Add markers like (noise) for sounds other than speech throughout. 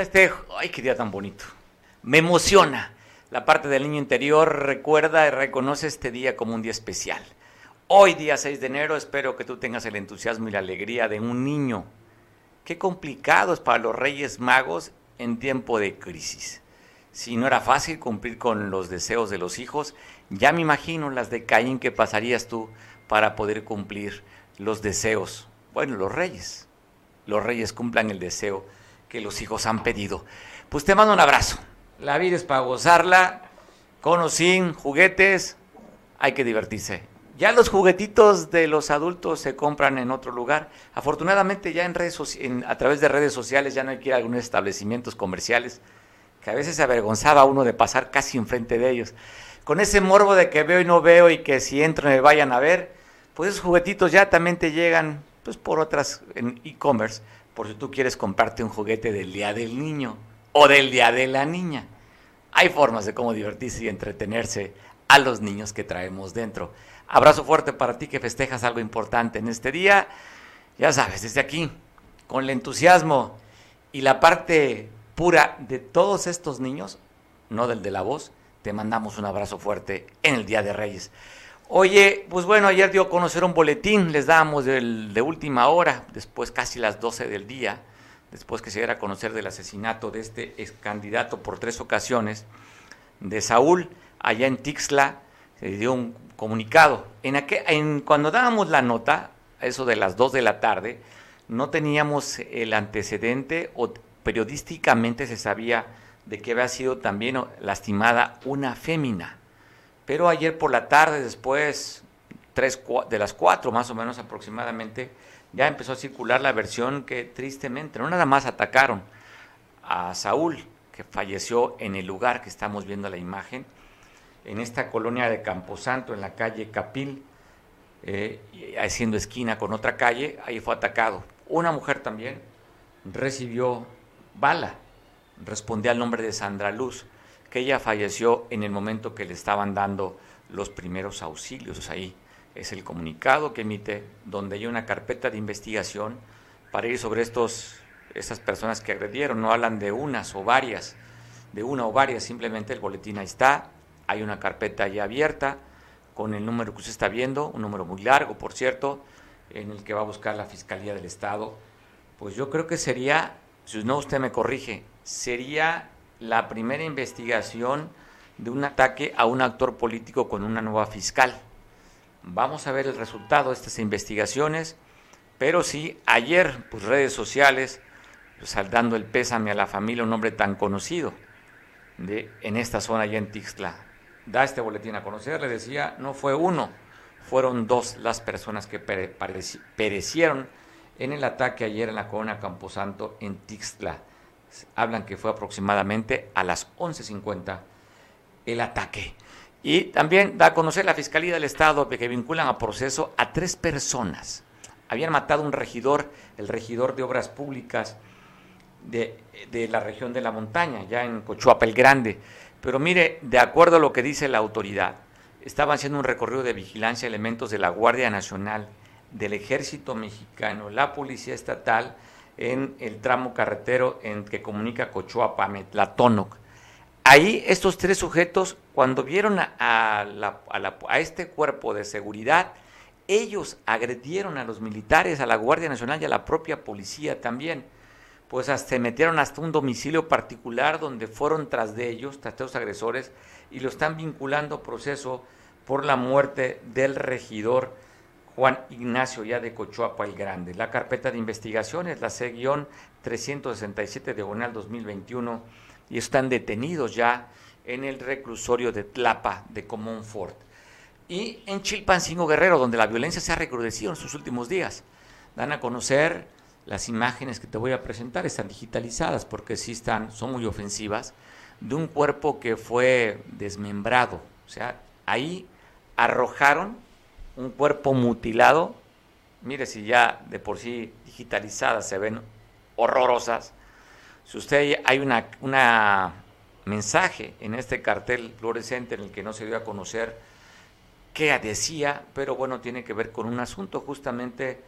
este, ay, qué día tan bonito. Me emociona. La parte del niño interior recuerda y reconoce este día como un día especial. Hoy, día 6 de enero, espero que tú tengas el entusiasmo y la alegría de un niño. Qué complicado es para los Reyes Magos en tiempo de crisis. Si no era fácil cumplir con los deseos de los hijos, ya me imagino las de Caín que pasarías tú para poder cumplir los deseos. Bueno, los reyes. Los reyes cumplan el deseo que los hijos han pedido. Pues te mando un abrazo. La vida es para gozarla, con o sin juguetes, hay que divertirse. Ya los juguetitos de los adultos se compran en otro lugar. Afortunadamente ya en redes a través de redes sociales ya no hay que ir a algunos establecimientos comerciales que a veces se avergonzaba uno de pasar casi enfrente de ellos. Con ese morbo de que veo y no veo y que si entro me vayan a ver, pues esos juguetitos ya también te llegan pues por otras en e-commerce por si tú quieres comprarte un juguete del Día del Niño o del Día de la Niña. Hay formas de cómo divertirse y entretenerse a los niños que traemos dentro. Abrazo fuerte para ti que festejas algo importante en este día. Ya sabes, desde aquí, con el entusiasmo y la parte pura de todos estos niños, no del de la voz, te mandamos un abrazo fuerte en el Día de Reyes. Oye, pues bueno, ayer dio a conocer un boletín, les damos de última hora, después casi las 12 del día, después que se diera a conocer del asesinato de este ex candidato por tres ocasiones, de Saúl, allá en Tixla, se dio un comunicado. En, en cuando dábamos la nota, eso de las 2 de la tarde, no teníamos el antecedente o periodísticamente se sabía de que había sido también lastimada una fémina pero ayer por la tarde, después tres, de las cuatro más o menos aproximadamente, ya empezó a circular la versión que tristemente no nada más atacaron a Saúl, que falleció en el lugar que estamos viendo la imagen, en esta colonia de Camposanto, en la calle Capil, eh, haciendo esquina con otra calle, ahí fue atacado. Una mujer también recibió bala, respondía al nombre de Sandra Luz ella falleció en el momento que le estaban dando los primeros auxilios. Ahí es el comunicado que emite, donde hay una carpeta de investigación para ir sobre estos, estas personas que agredieron. No hablan de unas o varias, de una o varias, simplemente el boletín ahí está. Hay una carpeta ya abierta con el número que usted está viendo, un número muy largo, por cierto, en el que va a buscar la Fiscalía del Estado. Pues yo creo que sería, si no usted me corrige, sería la primera investigación de un ataque a un actor político con una nueva fiscal. Vamos a ver el resultado de estas investigaciones, pero sí, ayer, pues redes sociales, pues, dando el pésame a la familia, un hombre tan conocido de, en esta zona allá en Tixla. Da este boletín a conocer, le decía, no fue uno, fueron dos las personas que perecieron en el ataque ayer en la Corona Camposanto en Tixla hablan que fue aproximadamente a las 11.50 el ataque. Y también da a conocer la Fiscalía del Estado que vinculan a proceso a tres personas. Habían matado a un regidor, el regidor de Obras Públicas de, de la región de la montaña, ya en Cochuapa el Grande. Pero mire, de acuerdo a lo que dice la autoridad, estaban haciendo un recorrido de vigilancia elementos de la Guardia Nacional, del Ejército Mexicano, la Policía Estatal, en el tramo carretero en que comunica Cochoapa a Metlatónoc. Ahí estos tres sujetos, cuando vieron a, a, este cuerpo de seguridad, ellos agredieron a los militares, a la Guardia Nacional y a la propia policía también. Pues se metieron hasta un domicilio particular donde fueron tras de ellos, tras de los agresores, y lo están vinculando a proceso por la muerte del regidor Juan Ignacio ya de Cochuapa el Grande. La carpeta de investigación es la C-367 diagonal 2021 y están detenidos ya en el reclusorio de Tlapa de Comonfort. Y en Chilpancingo Guerrero, donde la violencia se ha recrudecido en sus últimos días. Dan a conocer las imágenes que te voy a presentar, están digitalizadas porque sí están, son muy ofensivas, de un cuerpo que fue desmembrado. O sea, ahí arrojaron un cuerpo mutilado, mire si ya de por sí digitalizadas se ven horrorosas. Si usted hay una, una mensaje en este cartel fluorescente en el que no se dio a conocer qué decía, pero bueno, tiene que ver con un asunto justamente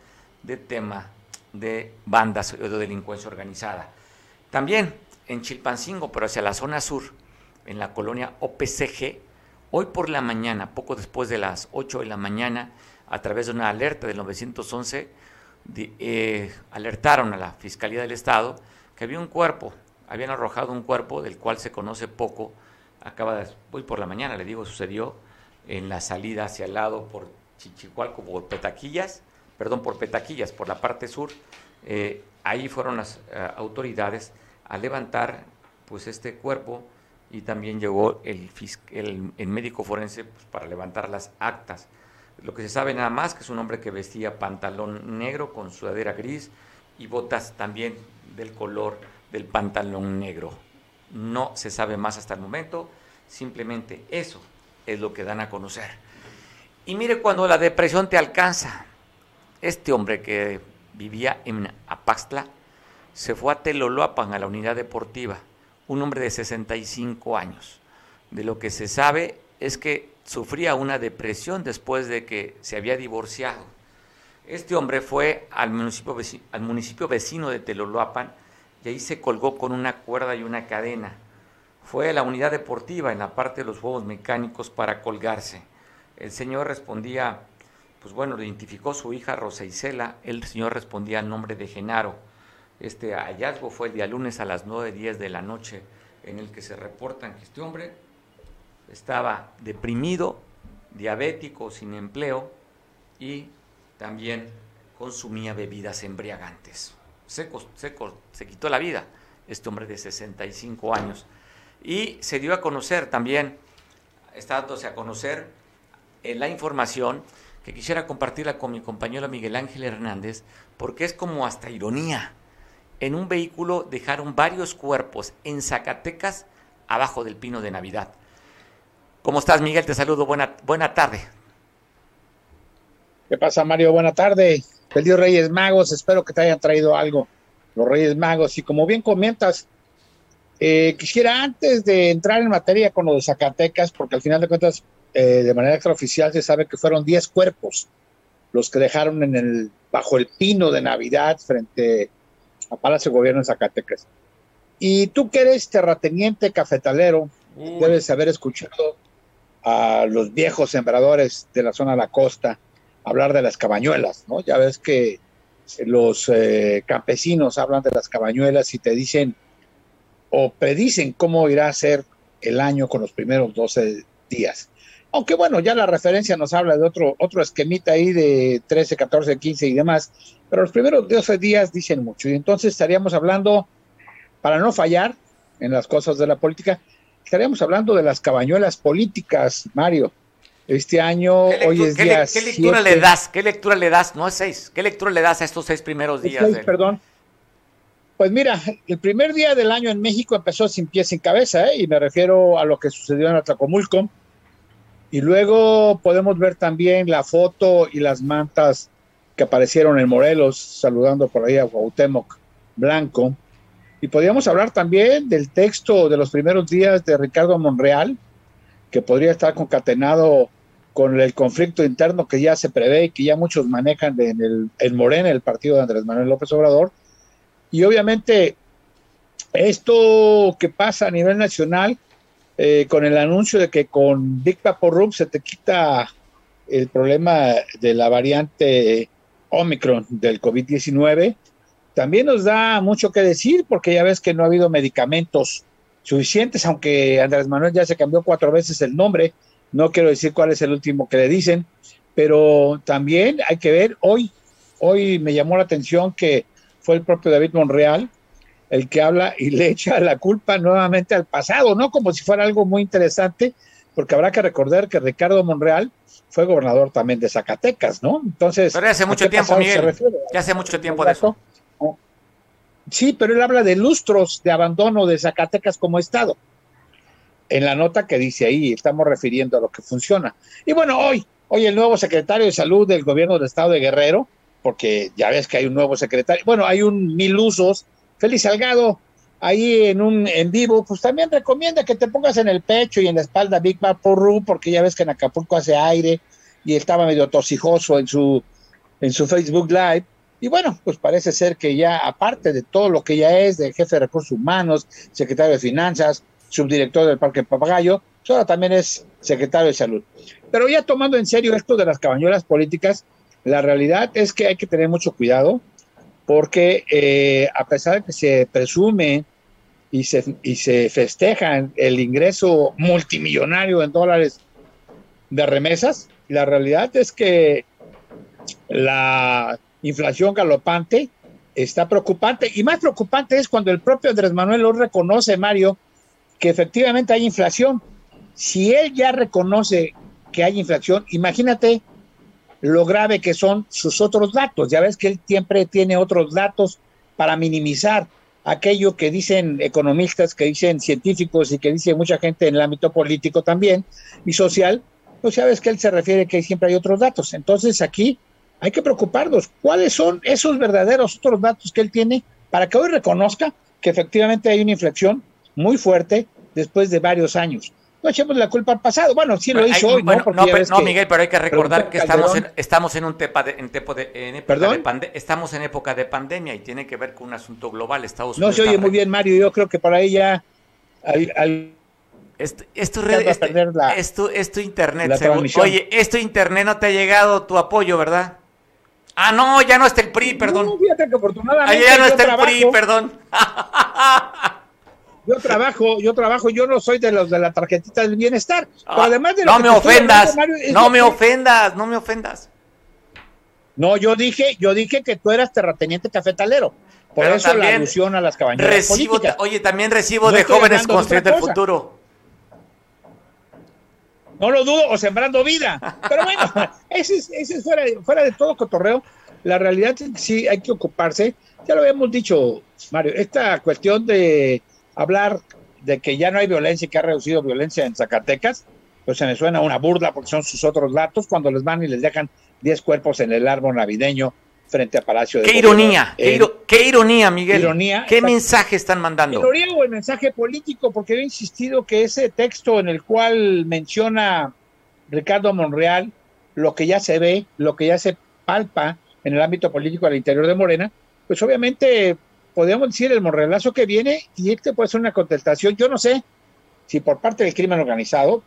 de tema de bandas o de delincuencia organizada. También en Chilpancingo, pero hacia la zona sur, en la colonia OPCG, hoy por la mañana, poco después de las 8 de la mañana, a través de una alerta del 911, eh, alertaron a la Fiscalía del Estado que había un cuerpo, habían arrojado un cuerpo del cual se conoce poco, acaba de, hoy por la mañana, le digo, sucedió en la salida hacia el lado por Chichicualco, por Petaquillas, perdón, por Petaquillas, por la parte sur, eh, ahí fueron las eh, autoridades a levantar pues este cuerpo y también llegó el, el, médico forense pues, para levantar las actas. Lo que se sabe nada más que es un hombre que vestía pantalón negro con sudadera gris y botas también del color del pantalón negro. No se sabe más hasta el momento, simplemente eso es lo que dan a conocer. Y mire cuando la depresión te alcanza. Este hombre que vivía en Apaxtla se fue a Teloloapan, a la unidad deportiva, un hombre de 65 años. De lo que se sabe es que sufría una depresión después de que se había divorciado. Este hombre fue al municipio, vecino, de Teloloapan y ahí se colgó con una cuerda y una cadena. Fue a la unidad deportiva en la parte de los juegos mecánicos para colgarse. El señor respondía, pues bueno, identificó su hija Rosa Isela, el señor respondía al nombre de Genaro este hallazgo fue el día lunes a las 9.10 de la noche en el que se reportan que este hombre estaba deprimido, diabético, sin empleo y también consumía bebidas embriagantes. Se, se quitó la vida este hombre de 65 años. Y se dio a conocer también, está dándose a conocer eh, la información que quisiera compartirla con mi compañero Miguel Ángel Hernández, porque es como hasta ironía en un vehículo dejaron varios cuerpos en Zacatecas abajo del pino de Navidad. ¿Cómo estás, Miguel? Te saludo. Buena, buena tarde. ¿Qué pasa, Mario? Buena tarde. Feliz Reyes Magos. Espero que te hayan traído algo los Reyes Magos. Y como bien comentas, eh, quisiera antes de entrar en materia con lo de Zacatecas, porque al final de cuentas, eh, de manera extraoficial, se sabe que fueron 10 cuerpos los que dejaron en el, bajo el pino de Navidad frente a Palacio Gobierno en Zacatecas. Y tú que eres terrateniente cafetalero, debes haber escuchado a los viejos sembradores de la zona de la costa hablar de las cabañuelas, ¿no? Ya ves que los eh, campesinos hablan de las cabañuelas y te dicen o predicen cómo irá a ser el año con los primeros 12 días. Aunque bueno, ya la referencia nos habla de otro, otro esquemita ahí de 13, 14, 15 y demás, pero los primeros 12 días dicen mucho. Y entonces estaríamos hablando, para no fallar en las cosas de la política, estaríamos hablando de las cabañuelas políticas, Mario. Este año, hoy es día ¿Qué lectura le das? ¿Qué lectura le das? No es seis. ¿Qué lectura le das a estos seis primeros días? Perdón. Pues mira, el primer día del año en México empezó sin pies sin cabeza, ¿eh? y me refiero a lo que sucedió en Atlacomulco y luego podemos ver también la foto y las mantas que aparecieron en Morelos, saludando por ahí a Cuauhtémoc Blanco. Y podríamos hablar también del texto de los primeros días de Ricardo Monreal, que podría estar concatenado con el conflicto interno que ya se prevé y que ya muchos manejan en, el, en Morena, el partido de Andrés Manuel López Obrador. Y obviamente esto que pasa a nivel nacional eh, con el anuncio de que con Big Rub se te quita el problema de la variante Omicron del COVID-19, también nos da mucho que decir porque ya ves que no ha habido medicamentos suficientes, aunque Andrés Manuel ya se cambió cuatro veces el nombre, no quiero decir cuál es el último que le dicen, pero también hay que ver, hoy, hoy me llamó la atención que fue el propio David Monreal el que habla y le echa la culpa nuevamente al pasado, ¿no? Como si fuera algo muy interesante, porque habrá que recordar que Ricardo Monreal fue gobernador también de Zacatecas, ¿no? Entonces. Pero hace mucho tiempo, Miguel. Ya hace mucho tiempo de eso. Sí, pero él habla de lustros de abandono de Zacatecas como Estado. En la nota que dice ahí, estamos refiriendo a lo que funciona. Y bueno, hoy, hoy el nuevo secretario de salud del gobierno del Estado de Guerrero, porque ya ves que hay un nuevo secretario, bueno, hay un mil usos Félix Salgado, ahí en un en vivo, pues también recomienda que te pongas en el pecho y en la espalda Big Ru, porque ya ves que en Acapulco hace aire y estaba medio tosijoso en su, en su Facebook Live. Y bueno, pues parece ser que ya, aparte de todo lo que ya es de jefe de recursos humanos, secretario de finanzas, subdirector del Parque Papagayo, pues ahora también es secretario de salud. Pero ya tomando en serio esto de las cabañuelas políticas, la realidad es que hay que tener mucho cuidado porque eh, a pesar de que se presume y se, y se festeja el ingreso multimillonario en dólares de remesas, la realidad es que la inflación galopante está preocupante y más preocupante es cuando el propio Andrés Manuel lo reconoce, Mario, que efectivamente hay inflación. Si él ya reconoce que hay inflación, imagínate lo grave que son sus otros datos. Ya ves que él siempre tiene otros datos para minimizar aquello que dicen economistas, que dicen científicos y que dice mucha gente en el ámbito político también y social, pues sabes que él se refiere que siempre hay otros datos. Entonces aquí hay que preocuparnos. ¿Cuáles son esos verdaderos otros datos que él tiene para que hoy reconozca que efectivamente hay una inflexión muy fuerte después de varios años? No echemos la culpa al pasado. Bueno, sí lo hizo hoy, ¿no? no, Miguel, pero hay que recordar que estamos en, estamos en un tepa de, en, tepo de, en época de pandemia, estamos en época de pandemia y tiene que ver con un asunto global. Estados no se oye muy bien, Mario. Yo creo que por ahí ya al, esto, esto, esto, esto, internet, oye, esto internet no te ha llegado tu apoyo, ¿verdad? Ah, no, ya no está el PRI, perdón. No, fíjate que afortunadamente. ya no está el PRI, perdón. (laughs) Yo trabajo, yo trabajo, yo no soy de los de la tarjetita del bienestar. Ah, además de no me ofendas, no me ofendas, no me ofendas. No, yo dije, yo dije que tú eras terrateniente cafetalero. Por eso la alusión a las cabañas recibo, Oye, también recibo de jóvenes construyendo el futuro. No lo dudo, o sembrando vida. Pero bueno, (laughs) ese es, fuera, fuera de todo cotorreo. La realidad es que sí hay que ocuparse. Ya lo habíamos dicho, Mario, esta cuestión de hablar de que ya no hay violencia y que ha reducido violencia en Zacatecas, pues se me suena una burla porque son sus otros datos cuando les van y les dejan 10 cuerpos en el árbol navideño frente a Palacio de Qué ironía, qué, ironía, Miguel. Ironía, ¿Qué mensaje están mandando? Ironía o el mensaje político, porque he insistido que ese texto en el cual menciona Ricardo Monreal lo que ya se ve, lo que ya se palpa en el ámbito político al interior de Morena, pues obviamente podríamos decir el morrelazo que viene y este puede ser una contestación, yo no sé si por parte del crimen organizado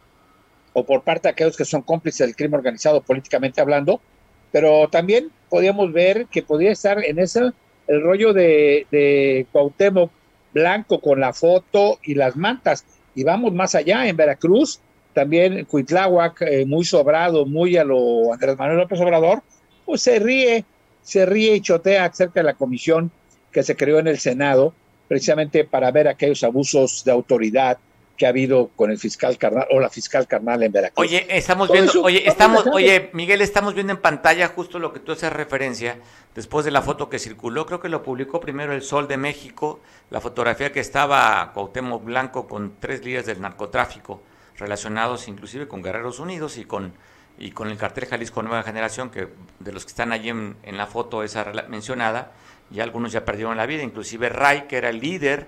o por parte de aquellos que son cómplices del crimen organizado políticamente hablando, pero también podríamos ver que podría estar en ese el rollo de, de Cuauhtémoc Blanco con la foto y las mantas. Y vamos más allá, en Veracruz, también Cuitláhuac, eh, muy sobrado, muy a lo Andrés Manuel López Obrador, pues se ríe, se ríe y chotea acerca de la comisión que se creó en el Senado precisamente para ver aquellos abusos de autoridad que ha habido con el fiscal carnal o la fiscal carnal en Veracruz. Oye, estamos viendo, oye, estamos, oye, Miguel, estamos viendo en pantalla justo lo que tú haces referencia después de la foto que circuló, creo que lo publicó primero el Sol de México, la fotografía que estaba Cuauhtémoc Blanco con tres líderes del narcotráfico relacionados inclusive con Guerreros Unidos y con y con el cartel Jalisco Nueva Generación, que de los que están allí en, en la foto esa mencionada, y algunos ya perdieron la vida, inclusive Ray, que era el líder,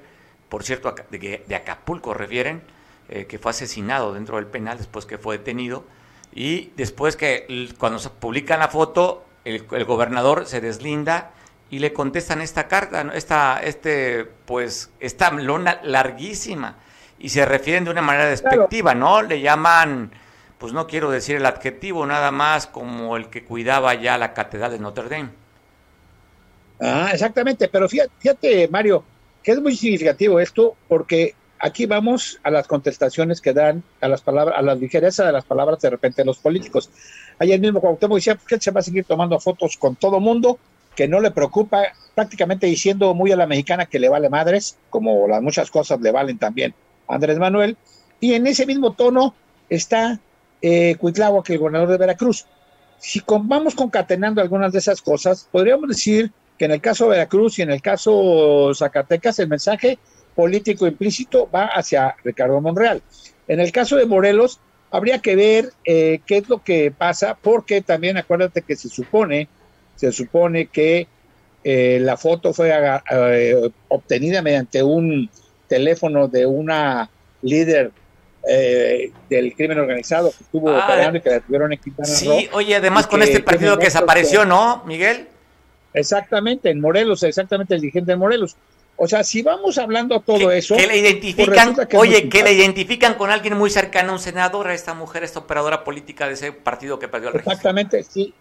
por cierto, de, de Acapulco refieren, eh, que fue asesinado dentro del penal después que fue detenido, y después que cuando se publica la foto, el, gobernador se deslinda y le contestan esta carta, esta, este, pues, esta lona larguísima, y se refieren de una manera despectiva, ¿no? Le llaman, pues no quiero decir el adjetivo, nada más como el que cuidaba ya la catedral de Notre Dame. Ah, exactamente, pero fíjate, Mario, que es muy significativo esto porque aquí vamos a las contestaciones que dan a las palabras, a la ligereza de las palabras de repente los políticos. Ayer mismo Cuauhtémoc decía que se va a seguir tomando fotos con todo mundo, que no le preocupa, prácticamente diciendo muy a la mexicana que le vale madres, como las muchas cosas le valen también a Andrés Manuel, y en ese mismo tono está eh, Cuitlagua, que el gobernador de Veracruz. Si vamos concatenando algunas de esas cosas, podríamos decir que en el caso de Veracruz y en el caso Zacatecas el mensaje político implícito va hacia Ricardo Monreal. En el caso de Morelos habría que ver eh, qué es lo que pasa, porque también acuérdate que se supone, se supone que eh, la foto fue eh, obtenida mediante un teléfono de una líder del crimen organizado que estuvo ah, operando y que la tuvieron en Sí, oye, además con este partido que desapareció, ¿no, Miguel? Exactamente, en Morelos, exactamente el dirigente de Morelos. O sea, si vamos hablando todo eso. Que le identifican, pues oye, que le identifican con alguien muy cercano a un senador, a esta mujer, esta operadora política de ese partido que perdió el Exactamente, sí.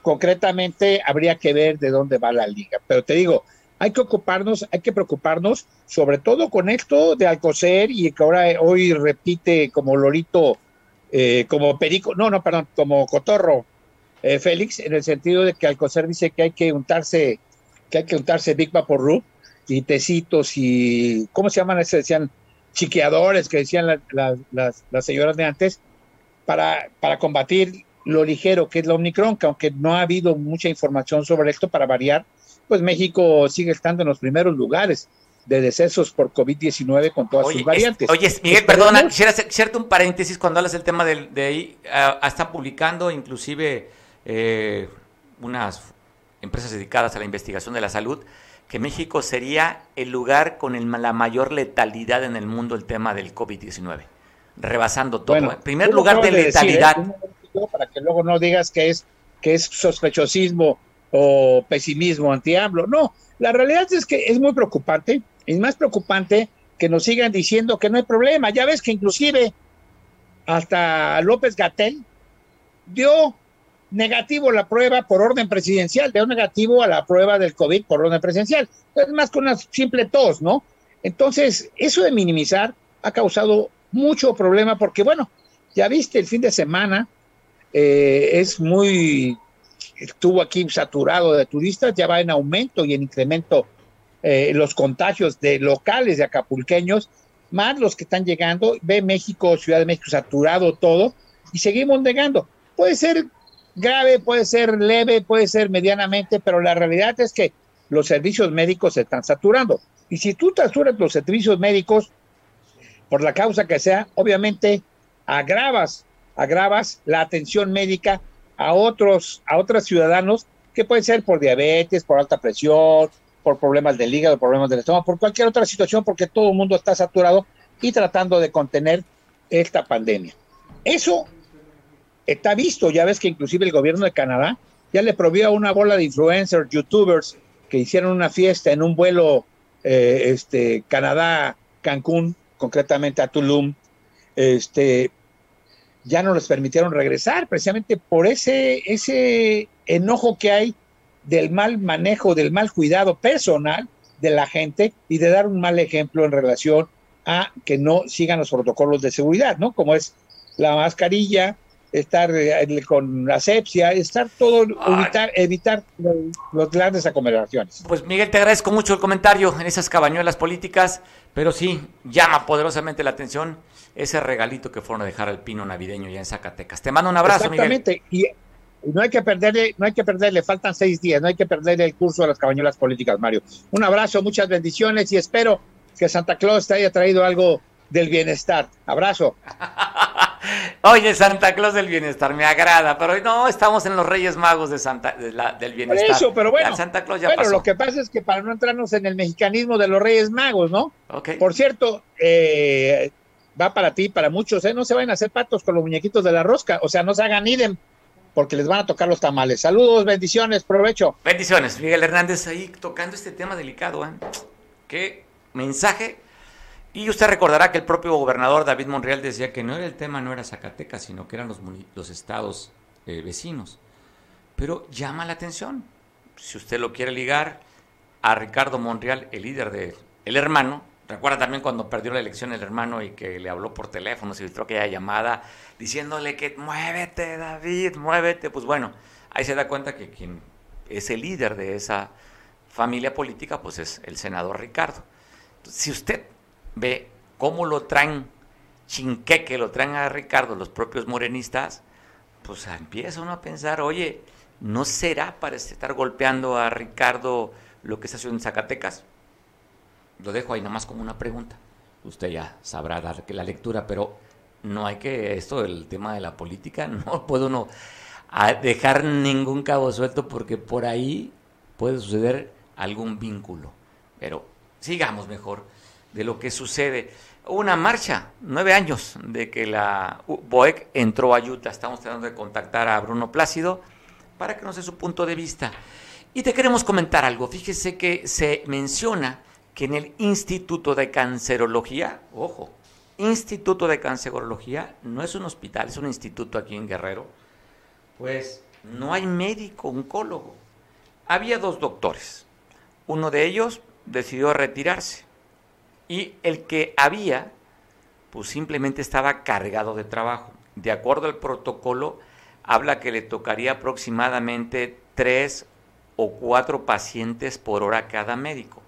Concretamente habría que ver de dónde va la liga. Pero te digo, hay que ocuparnos, hay que preocuparnos, sobre todo con esto de Alcocer y que ahora hoy repite como Lorito, eh, como Perico, no, no, perdón, como Cotorro, eh, Félix, en el sentido de que Alcocer dice que hay que untarse, que hay que untarse Big Vaporru y tecitos y, ¿cómo se llaman? Se decían chiqueadores que decían las, señoras de antes, para, para combatir lo ligero que es la Omicron, que aunque no ha habido mucha información sobre esto para variar, pues México sigue estando en los primeros lugares de decesos por COVID-19 con todas sus variantes. oye, Miguel, perdona, quisiera hacerte un paréntesis cuando hablas del tema de, de ahí. Uh, están publicando inclusive eh, unas empresas dedicadas a la investigación de la salud que México sería el lugar con la mayor letalidad en el mundo el tema del COVID-19, rebasando todo. En ¿eh? primer lugar de letalidad. para que luego no digas que es, que es sospechosismo o pesimismo anti-AMLO. No, la realidad es que es muy preocupante. Es más preocupante que nos sigan diciendo que no hay problema. Ya ves que inclusive hasta López Gatel dio negativo la prueba por orden presidencial, dio negativo a la prueba del COVID por orden presidencial. Es más que una simple tos, ¿no? Entonces, eso de minimizar ha causado mucho problema porque, bueno, ya viste, el fin de semana eh, es muy estuvo aquí saturado de turistas, ya va en aumento y en incremento eh, los contagios de locales de acapulqueños, más los que están llegando, ve México, Ciudad de México saturado todo, y seguimos negando. Puede ser grave, puede ser leve, puede ser medianamente, pero la realidad es que los servicios médicos se están saturando. Y si tú saturas los servicios médicos, por la causa que sea, obviamente agravas, agravas la atención médica a otros, a otros ciudadanos que pueden ser por diabetes, por alta presión, por problemas del hígado, problemas del estómago, por cualquier otra situación, porque todo el mundo está saturado y tratando de contener esta pandemia. Eso está visto, ya ves que inclusive el gobierno de Canadá ya le prohibió a una bola de influencers, youtubers, que hicieron una fiesta en un vuelo eh, este, Canadá-Cancún, concretamente a Tulum, este, ya no les permitieron regresar, precisamente por ese, ese enojo que hay del mal manejo, del mal cuidado personal de la gente y de dar un mal ejemplo en relación a que no sigan los protocolos de seguridad, ¿no? Como es la mascarilla, estar eh, con asepsia, estar todo, evitar, evitar los grandes aglomeraciones. Pues Miguel, te agradezco mucho el comentario en esas cabañuelas políticas, pero sí, llama poderosamente la atención ese regalito que fueron a dejar al pino navideño ya en Zacatecas. Te mando un abrazo, Exactamente. Y no hay que perderle, no hay que perderle, faltan seis días, no hay que perderle el curso de las cabañuelas políticas, Mario. Un abrazo, muchas bendiciones y espero que Santa Claus te haya traído algo del bienestar. Abrazo. (laughs) Oye, Santa Claus del bienestar, me agrada, pero no, estamos en los Reyes Magos de Santa, del bienestar. Por eso, pero bueno, Santa Claus ya lo que pasa es que para no entrarnos en el mexicanismo de los Reyes Magos, ¿no? Por cierto, eh, va para ti, para muchos, ¿eh? No se vayan a hacer patos con los muñequitos de la rosca, o sea, no se hagan idem, porque les van a tocar los tamales. Saludos, bendiciones, provecho. Bendiciones, Miguel Hernández ahí tocando este tema delicado, ¿eh? Qué mensaje. Y usted recordará que el propio gobernador David Monreal decía que no era el tema, no era Zacatecas, sino que eran los, los estados eh, vecinos. Pero llama la atención, si usted lo quiere ligar a Ricardo Monreal, el líder de el hermano, Recuerda también cuando perdió la elección el hermano y que le habló por teléfono, se filtró aquella llamada diciéndole que muévete, David, muévete. Pues bueno, ahí se da cuenta que quien es el líder de esa familia política, pues es el senador Ricardo. si usted ve cómo lo traen chinqueque, lo traen a Ricardo los propios morenistas, pues empieza uno a pensar, oye, ¿no será para estar golpeando a Ricardo lo que se hace en Zacatecas? Lo dejo ahí nomás como una pregunta. Usted ya sabrá dar la lectura, pero no hay que, esto del tema de la política, (laughs) no puedo uno dejar ningún cabo suelto porque por ahí puede suceder algún vínculo. Pero sigamos mejor de lo que sucede. Una marcha, nueve años de que la BOEC entró a Utah. Estamos tratando de contactar a Bruno Plácido para que nos dé su punto de vista. Y te queremos comentar algo. Fíjese que se menciona que en el Instituto de Cancerología, ojo, Instituto de Cancerología no es un hospital, es un instituto aquí en Guerrero, pues no hay médico oncólogo. Había dos doctores. Uno de ellos decidió retirarse y el que había, pues simplemente estaba cargado de trabajo. De acuerdo al protocolo, habla que le tocaría aproximadamente tres o cuatro pacientes por hora cada médico.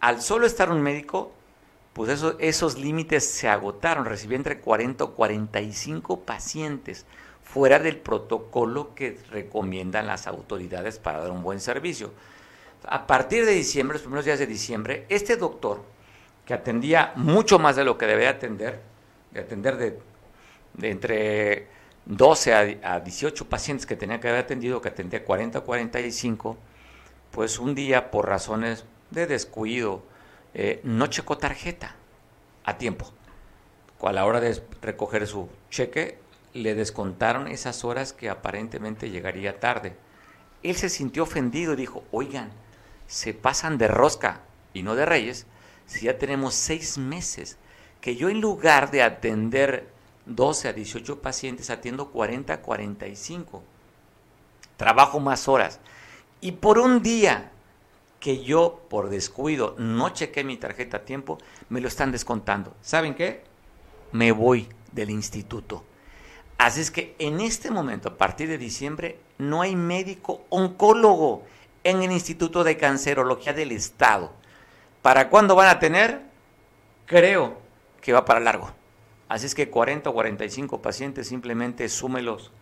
Al solo estar un médico, pues eso, esos límites se agotaron. Recibí entre 40 o 45 pacientes fuera del protocolo que recomiendan las autoridades para dar un buen servicio. A partir de diciembre, los primeros días de diciembre, este doctor, que atendía mucho más de lo que debía atender, de atender de, entre 12 a, a, 18 pacientes que tenía que haber atendido, que atendía 40 o 45, pues un día por razones de descuido, eh, no checó tarjeta a tiempo. A la hora de recoger su cheque, le descontaron esas horas que aparentemente llegaría tarde. Él se sintió ofendido y dijo, oigan, se pasan de rosca y no de reyes, si ya tenemos seis meses, que yo en lugar de atender 12 a 18 pacientes, atiendo 40 a 45. Trabajo más horas. Y por un día que yo por descuido no chequé mi tarjeta a tiempo, me lo están descontando. ¿Saben qué? Me voy del instituto. Así es que en este momento, a partir de diciembre, no hay médico oncólogo en el Instituto de Cancerología del Estado. ¿Para cuándo van a tener? Creo que va para largo. Así es que 40 o 45 pacientes, simplemente súmelos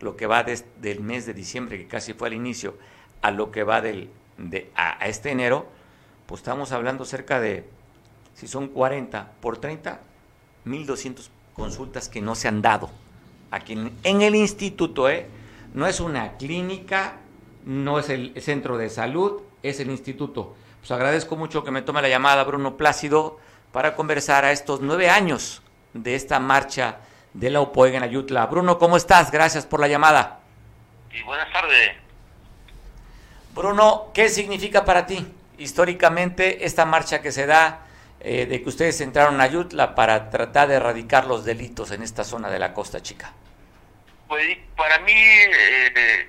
lo que va del mes de diciembre, que casi fue al inicio, a lo que va del de, a, este enero, pues estamos hablando cerca de, si son 40 por 30, 1.200 consultas que no se han dado aquí en, el instituto, ¿eh? No es una clínica, no es el centro de salud, es el instituto. Pues agradezco mucho que me tome la llamada Bruno Plácido para conversar a estos nueve años de esta marcha de la OPOEG en Ayutla. Bruno, ¿cómo estás? Gracias por la llamada. Y buenas tardes. Bruno, ¿qué significa para ti históricamente esta marcha que se da eh, de que ustedes entraron a Ayutla para tratar de erradicar los delitos en esta zona de la Costa Chica? Pues para mí, eh,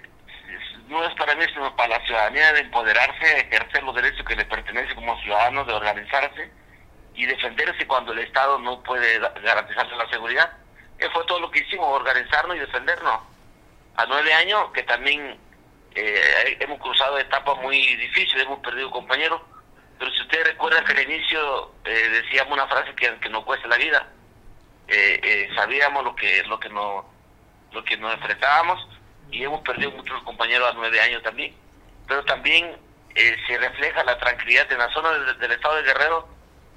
no es para mí, sino para la ciudadanía de empoderarse, ejercer los derechos que le pertenecen como ciudadanos, de organizarse y defenderse cuando el Estado no puede garantizarle la seguridad. Que fue todo lo que hicimos, organizarnos y defendernos. A nueve años, que también eh, hemos cruzado etapas muy difíciles, hemos perdido compañeros, pero si ustedes recuerdan que al inicio eh, decíamos una frase que, que nos cuesta la vida, eh, sabíamos lo que lo que nos lo que nos enfrentábamos y hemos perdido muchos compañeros a nueve años también, pero también se refleja la tranquilidad en la zona del, estado de Guerrero,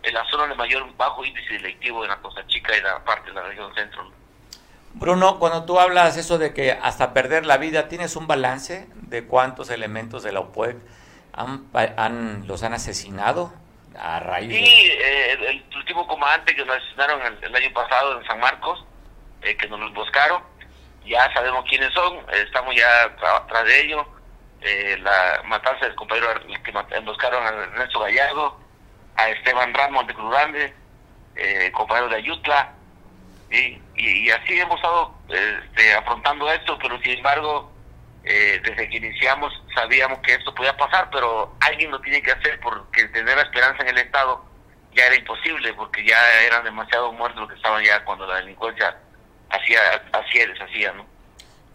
en la zona de mayor bajo índice delictivo en la Costa Chica y la parte de la región centro. Bruno, cuando tú hablas eso de que hasta perder la vida, ¿tienes un balance de cuántos elementos de la OPUEC han, los han asesinado a raíz sí, eh, el, último comandante que nos asesinaron el, año pasado en San Marcos, eh, que nos los buscaron, ya sabemos quiénes son, estamos ya atrás de ellos. Eh, la matanza del compañero que buscaron a Ernesto Gallardo, a Esteban Ramos de Cruz Grande, compañero de Ayutla, y, y, así hemos estado este, afrontando esto, pero sin embargo, eh, desde que iniciamos sabíamos que esto podía pasar, pero alguien lo tiene que hacer porque tener la esperanza en el Estado ya era imposible, porque ya eran demasiados muertos los que estaban ya cuando la delincuencia hacía, hacía deshacía, ¿no?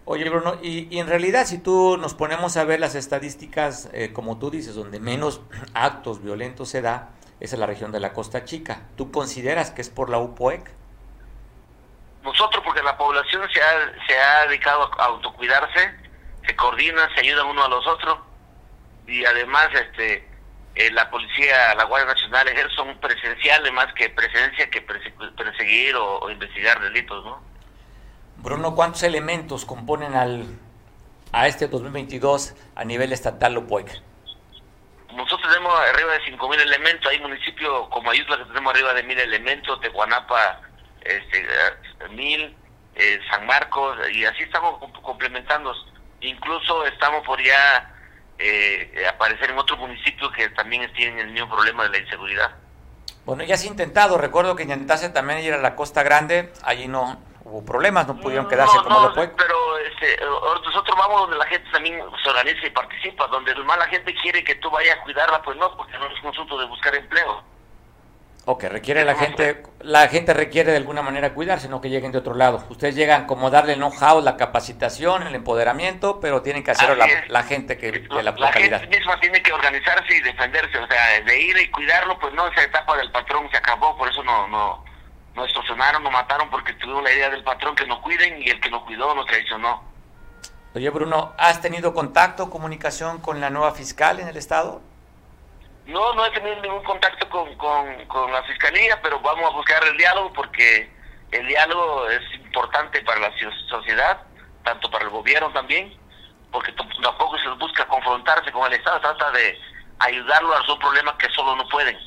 Oye, Bruno, y, en realidad si tú nos ponemos a ver las estadísticas, eh, como tú dices, donde menos (clears throat) actos violentos se da, es en la región de la Costa Chica. ¿Tú consideras que es por la UPOEC? nosotros porque la población se ha, se ha dedicado a autocuidarse, se coordinan, se ayudan uno a los otros y además este eh, la policía, la Guardia Nacional, son presenciales más que presencia que perseguir o, investigar delitos, ¿no? Bruno, ¿cuántos elementos componen al a este 2022 a nivel estatal o Nosotros tenemos arriba de 5.000 elementos, hay municipios como Ayutla que tenemos arriba de 1.000 elementos, Tehuanapa este, Mil, eh, San Marcos, y así estamos complementando. Incluso estamos por ya eh, aparecer en otros municipios que también tienen el mismo problema de la inseguridad. Bueno, ya has intentado, recuerdo que intentaste también ir a la Costa Grande, allí no hubo problemas, no pudieron quedarse como lo fue. Pero este, nosotros vamos donde la gente también se organiza y participa, donde más la gente quiere que tú vayas a cuidarla, pues no, porque no es un asunto de buscar empleo. Ok, requiere la gente, la gente requiere de alguna manera cuidarse, no que lleguen de otro lado. Ustedes llegan como darle el know-how, la capacitación, el empoderamiento, pero tienen que hacerlo la, gente que de la, la gente misma tiene que organizarse y defenderse, o sea, de ir y cuidarlo, pues no, esa etapa del patrón se acabó, por eso no, no, no extorsionaron, no mataron, porque tuvieron la idea del patrón que nos cuiden y el que nos cuidó nos traicionó. Oye, Bruno, ¿has tenido contacto, comunicación con la nueva fiscal en el estado? No, no he tenido ningún contacto con, con, la fiscalía, pero vamos a buscar el diálogo porque el diálogo es importante para la sociedad, tanto para el gobierno también, porque tampoco se busca confrontarse con el Estado, trata de ayudarlo a su problema que solo no pueden,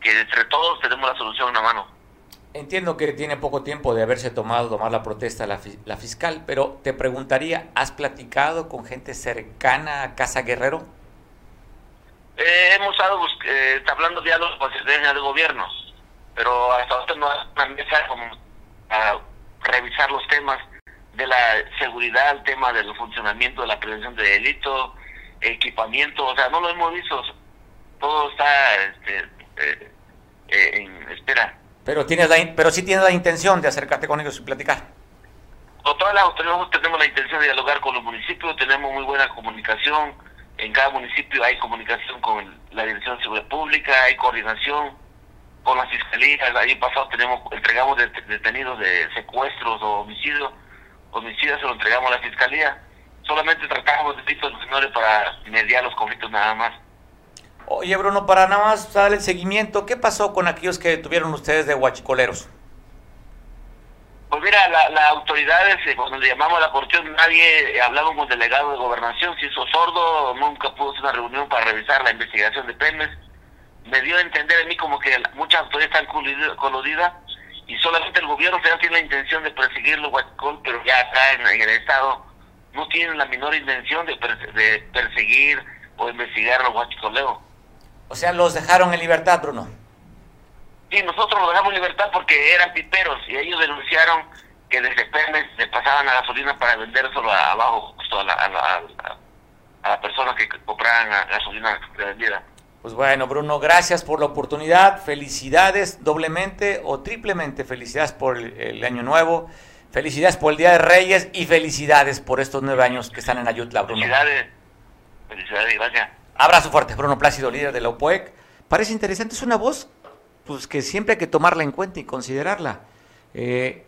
que entre todos tenemos la solución en la mano. Entiendo que tiene poco tiempo de haberse tomado, tomar la protesta la, la fiscal, pero te preguntaría, ¿has platicado con gente cercana a Casa Guerrero? Eh, hemos estado eh, hablando diálogos con la de gobierno, pero hasta ahora no hay una como para revisar los temas de la seguridad, el tema del funcionamiento de la prevención de delito, equipamiento, o sea, no lo hemos visto, todo está este, eh, eh, en espera. Pero tienes la, pero sí tienes la intención de acercarte con ellos y platicar. Con todas las autoridades tenemos la intención de dialogar con los municipios, tenemos muy buena comunicación, en cada municipio hay comunicación con la Dirección de Seguridad Pública, hay coordinación con las fiscalías. El año pasado tenemos entregamos detenidos de secuestros o homicidios. Homicidios se lo entregamos a la fiscalía. Solamente tratamos de delitos menores para mediar los conflictos nada más. Oye, Bruno, para nada más dar el seguimiento, ¿qué pasó con aquellos que tuvieron ustedes de huachicoleros? Pues mira, las la autoridades, eh, cuando le llamamos a la corte, nadie eh, hablaba con el delegado de gobernación, se hizo sordo, nunca pudo hacer una reunión para revisar la investigación de Pemex. Me dio a entender a mí como que muchas autoridades están coludidas y solamente el gobierno federal tiene la intención de perseguir los huachicol, pero ya acá en, el Estado no tienen la menor intención de, de perseguir o investigar a los huachicoleos. O sea, los dejaron en libertad, Bruno. Sí, nosotros lo dejamos en libertad porque eran piperos y ellos denunciaron que desde Pemex le pasaban a gasolina para vendérselo abajo justo a la, a la, persona que compraban gasolina vendida. Pues bueno, Bruno, gracias por la oportunidad. Felicidades doblemente o triplemente. Felicidades por el, año nuevo. Felicidades por el Día de Reyes y felicidades por estos nueve años que están en Ayutla, Bruno. Felicidades. Felicidades, gracias. Abrazo fuerte, Bruno Plácido, líder de la OPOEC. Parece interesante, es una voz pues que siempre hay que tomarla en cuenta y considerarla. Eh,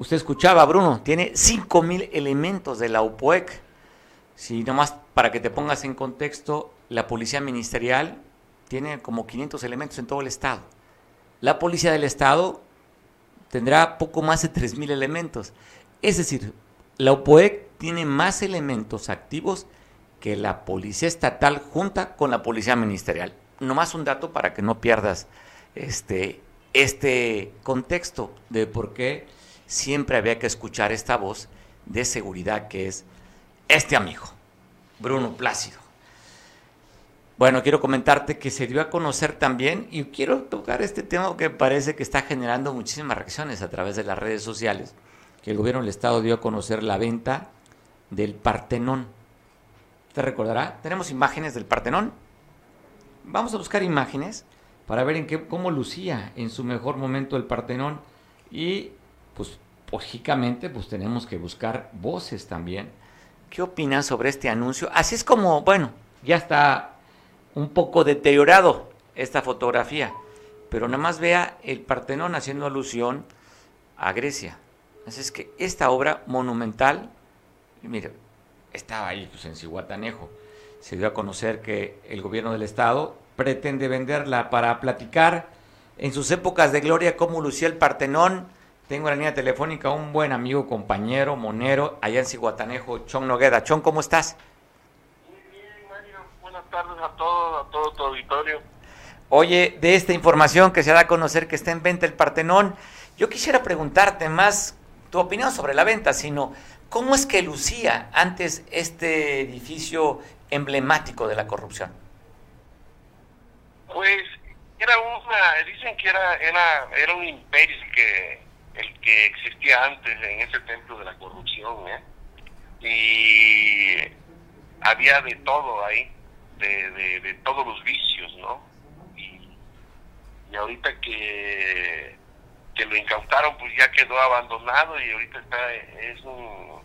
usted escuchaba, Bruno, tiene 5.000 elementos de la UPOEC. Si nomás para que te pongas en contexto, la Policía Ministerial tiene como 500 elementos en todo el Estado. La Policía del Estado tendrá poco más de 3.000 elementos. Es decir, la UPOEC tiene más elementos activos que la Policía Estatal junta con la Policía Ministerial. Nomás un dato para que no pierdas este, este contexto de por qué siempre había que escuchar esta voz de seguridad que es este amigo, Bruno Plácido. Bueno, quiero comentarte que se dio a conocer también, y quiero tocar este tema que parece que está generando muchísimas reacciones a través de las redes sociales, que el gobierno del Estado dio a conocer la venta del Partenón. ¿Te recordará? Tenemos imágenes del Partenón. Vamos a buscar imágenes para ver en qué, cómo lucía en su mejor momento el Partenón. Y pues lógicamente pues tenemos que buscar voces también. ¿Qué opinas sobre este anuncio? Así es como, bueno, ya está un poco deteriorado esta fotografía, pero nada más vea el Partenón haciendo alusión a Grecia. Así es que esta obra monumental, mire, estaba ahí pues, en Cihuatanejo. Se dio a conocer que el gobierno del estado pretende venderla para platicar en sus épocas de gloria cómo lucía el Partenón. Tengo en la línea telefónica un buen amigo, compañero, monero, allá en Ciguatanejo, Chon Nogueda. Chon, ¿cómo estás? Muy bien, Mario. Buenas tardes a todos, a todo tu auditorio. Oye, de esta información que se da a conocer que está en venta el Partenón, yo quisiera preguntarte más tu opinión sobre la venta, sino cómo es que lucía antes este edificio emblemático de la corrupción? Pues era una, dicen que era, era, era un imperio que, el que existía antes en ese templo de la corrupción, ¿eh? y había de todo ahí, de, de, todos los vicios, ¿no? Y ahorita que, que lo incautaron, pues ya quedó abandonado y ahorita está, es un,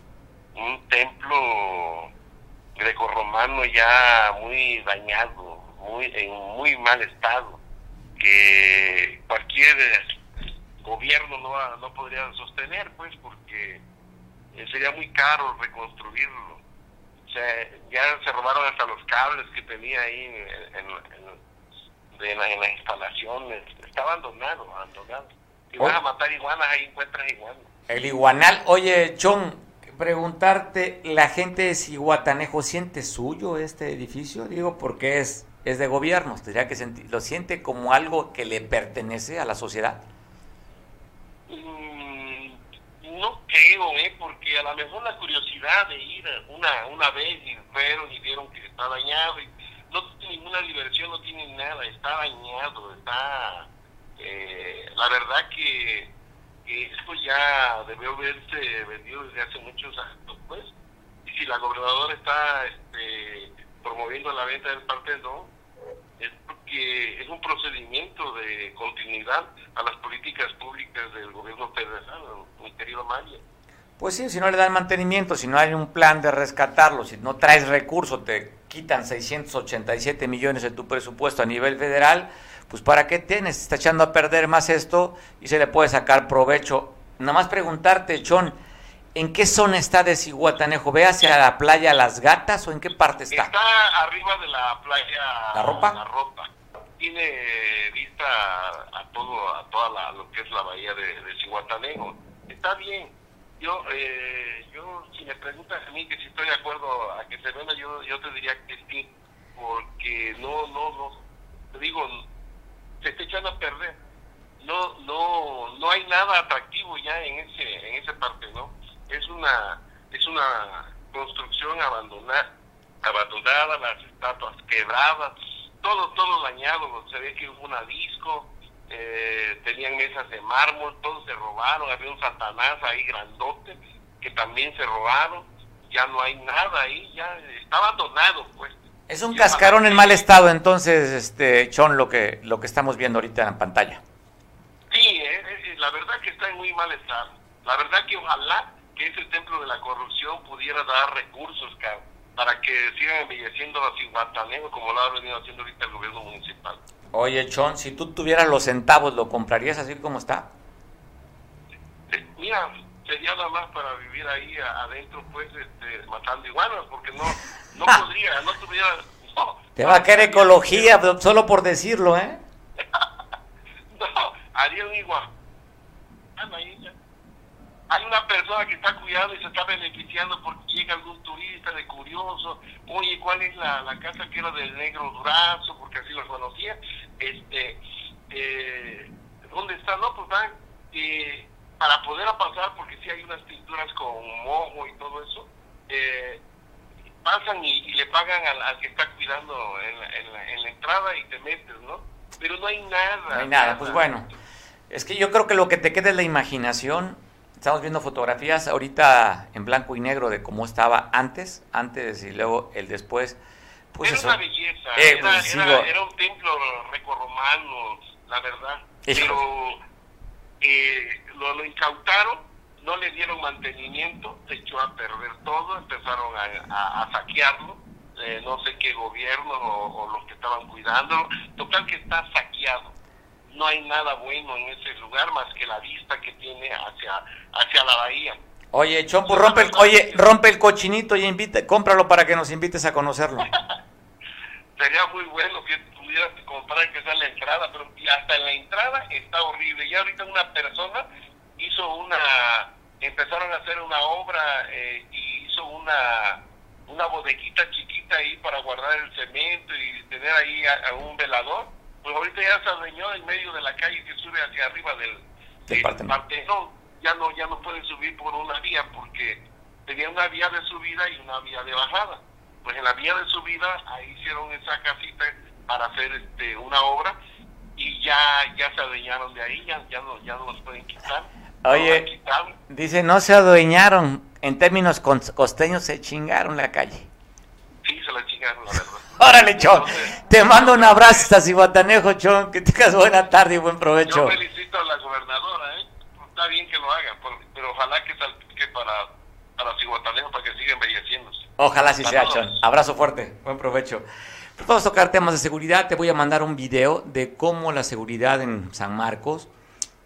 un templo grecorromano ya muy dañado, muy en muy mal estado, que cualquier gobierno no, no podría sostener, pues, porque eh, sería muy caro reconstruirlo. O sea, ya se robaron hasta los cables que tenía ahí en, en, en, las instalaciones. Está abandonado, abandonado. Si vas a matar iguanas, ahí encuentras iguanas. El iguanal. Oye, Chon, preguntarte, ¿la gente de Cihuatanejo siente suyo este edificio? Digo, porque es, es de gobierno. Tendría que sentir, ¿Lo siente como algo que le pertenece a la sociedad? no creo, ¿eh? porque a lo mejor la curiosidad de ir una, una vez y fueron y vieron que está dañado y no tiene ninguna diversión, no tiene nada, está dañado, está... Eh, la verdad que, esto ya debió haberse vendido desde hace muchos años, pues. Y si la gobernadora está este, promoviendo la venta del parte, no, es porque es un procedimiento de continuidad a las políticas públicas del gobierno federal, mi querido Mario. Pues sí, si no le dan mantenimiento, si no hay un plan de rescatarlo, si no traes recursos, te quitan 687 millones de tu presupuesto a nivel federal, pues ¿para qué tienes? Está echando a perder más esto y se le puede sacar provecho. Nada más preguntarte, Chon, ¿En qué zona está de Cihuatanejo? ¿Ve hacia la playa Las Gatas o en qué parte está? Está arriba de la playa La Ropa. La Ropa. Tiene vista a todo, a toda la, lo que es la bahía de, de Cihuatanejo. Está bien. Yo, eh, yo, si me preguntas a mí que si estoy de acuerdo a que se venda, yo, yo te diría que sí, porque no, no, no, te digo, se está echando a perder. No, no, no hay nada atractivo ya en ese, en esa parte, ¿no? es una es una construcción abandonada, abandonada, las estatuas quebradas, todo todo dañado, se ve que hubo una disco, eh, tenían mesas de mármol, todo se robaron, había un satanás ahí grandote que también se robaron, ya no hay nada ahí, ya está abandonado pues. Es un cascarón en mal estado entonces, este Chon, lo que lo que estamos viendo ahorita en pantalla. Sí, eh, eh, la verdad que está en muy mal estado. La verdad que ojalá que ese templo de la corrupción pudiera dar recursos, para que sigan embelleciendo a Cihuatanejo como lo ha venido haciendo ahorita el gobierno municipal. Oye, Chon, si tú tuvieras los centavos, ¿lo comprarías así como está? Eh, mira, sería nada más para vivir ahí adentro, pues, este, matando iguanas, porque no, no podría, no tuviera... (laughs) Te va a caer ecología, (laughs) solo por decirlo, ¿eh? no, haría un igual. ahí hay una persona que está cuidando y se está beneficiando porque llega algún turista de curioso, oye, ¿cuál es la, casa que era del negro Durazo? Porque así lo conocía. Este, eh, ¿Dónde está? No, pues van, eh, para poder pasar, porque sí hay unas pinturas con mojo y todo eso, eh, pasan y, le pagan al, que está cuidando en la, en, la, entrada y te metes, ¿no? Pero no hay nada. No hay nada, pues bueno. Es que yo creo que lo que te queda es la imaginación Estamos viendo fotografías ahorita en blanco y negro de cómo estaba antes, antes y luego el después. Pues era una belleza, eh, pues, era, un templo romano, la verdad. Pero eh, lo, incautaron, no le dieron mantenimiento, se echó a perder todo, empezaron a, saquearlo. Eh, no sé qué gobierno o, o los que estaban cuidando, total que está saqueado no hay nada bueno en ese lugar más que la vista que tiene hacia, hacia la bahía. Oye, Chompo, rompe el, oye, rompe el cochinito y invite, cómpralo para que nos invites a conocerlo. (laughs) Sería muy bueno que pudieras comprar que sea la entrada, pero hasta en la entrada está horrible. Y ahorita una persona hizo una, empezaron a hacer una obra eh, y hizo una, una bodequita chiquita ahí para guardar el cemento y tener ahí a un velador pues ahorita ya se adueñó en medio de la calle que sube hacia arriba del, del Ya no, ya no pueden subir por una vía porque tenía una vía de subida y una vía de bajada. pues en la vía de subida ahí hicieron esa casita para hacer este una obra y ya ya se adueñaron de ahí, ya, ya, no, ya no los pueden quitar. Oye, dice, no se adueñaron, en términos costeños se chingaron la calle. Sí, se la chingaron, la verdad. (laughs) Órale, Chon. Te mando un abrazo hasta Cihuatanejo, Chon. Que tengas buena tarde y buen provecho. Yo felicito a la gobernadora, ¿eh? Está bien que lo hagan, pero ojalá que, que para, para Cihuatanejo, para que siga embelleciéndose. Ojalá sí sea, Chon. Abrazo fuerte. Buen provecho. Vamos a tocar temas de seguridad. Te voy a mandar un video de cómo la seguridad en San Marcos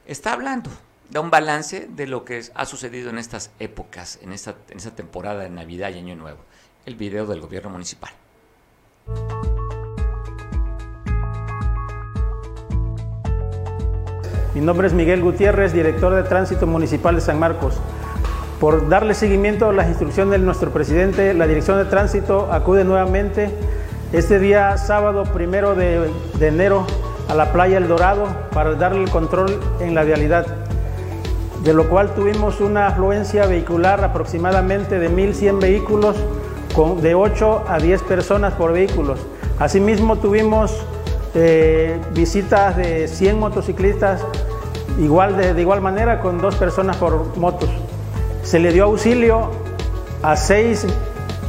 está hablando. Da un balance de lo que ha sucedido en estas épocas, en esta, en esta temporada de Navidad y Año Nuevo. El video del gobierno municipal. Mi nombre es Miguel Gutiérrez, director de Tránsito Municipal de San Marcos. Por darle seguimiento a las instrucciones de nuestro presidente, la Dirección de Tránsito acude nuevamente este día sábado primero de, enero a la playa El Dorado para darle el control en la vialidad, de lo cual tuvimos una afluencia vehicular aproximadamente de 1.100 vehículos con de 8 a 10 personas por vehículos. Asimismo tuvimos eh, visitas de 100 motociclistas igual de, de, igual manera con dos personas por motos. Se le dio auxilio a seis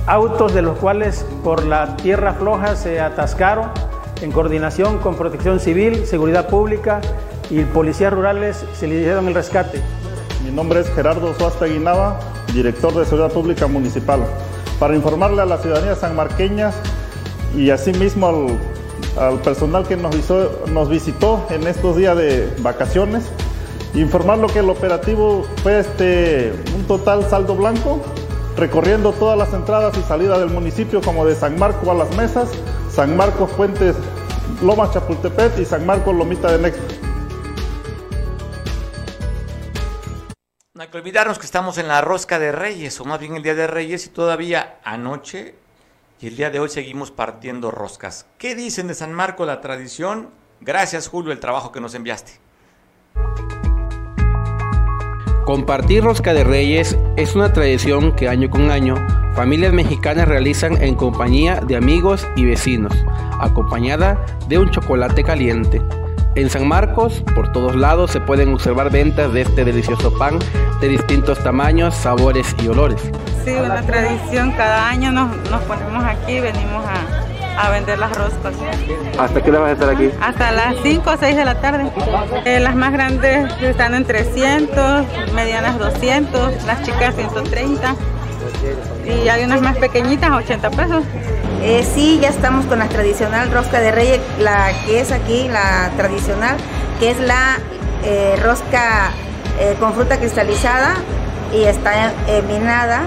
autos de los cuales por la tierra floja se atascaron en coordinación con Protección Civil, Seguridad Pública y policías rurales se le dieron el rescate. Mi nombre es Gerardo Suasta Guinaba, director de Seguridad Pública Municipal para informarle a la ciudadanía sanmarqueña y asimismo al, al personal que nos, nos visitó en estos días de vacaciones, informarlo que el operativo fue este, un total saldo blanco, recorriendo todas las entradas y salidas del municipio como de San Marco a las Mesas, San Marcos Puentes Lomas Chapultepec y San Marcos Lomita de Nexo. No hay que olvidarnos que estamos en la rosca de Reyes, o más bien el Día de Reyes, y todavía anoche y el día de hoy seguimos partiendo roscas. ¿Qué dicen de San Marco la tradición? Gracias, Julio, el trabajo que nos enviaste. Compartir rosca de reyes es una tradición que año con año familias mexicanas realizan en compañía de amigos y vecinos, acompañada de un chocolate caliente. En San Marcos, por todos lados, se pueden observar ventas de este delicioso pan de distintos tamaños, sabores y olores. Sí, una tradición, cada año nos, nos ponemos aquí, venimos a, a, vender las roscas. ¿Hasta qué hora vas a estar aquí? Hasta las 5 o 6 de la tarde. Eh, las más grandes están en 300, medianas 200, las chicas 130 y hay unas más pequeñitas a 80 pesos. Eh, sí, ya estamos con la tradicional rosca de reyes, la que es aquí, la tradicional, que es la eh, rosca eh, con fruta cristalizada y está eh, minada.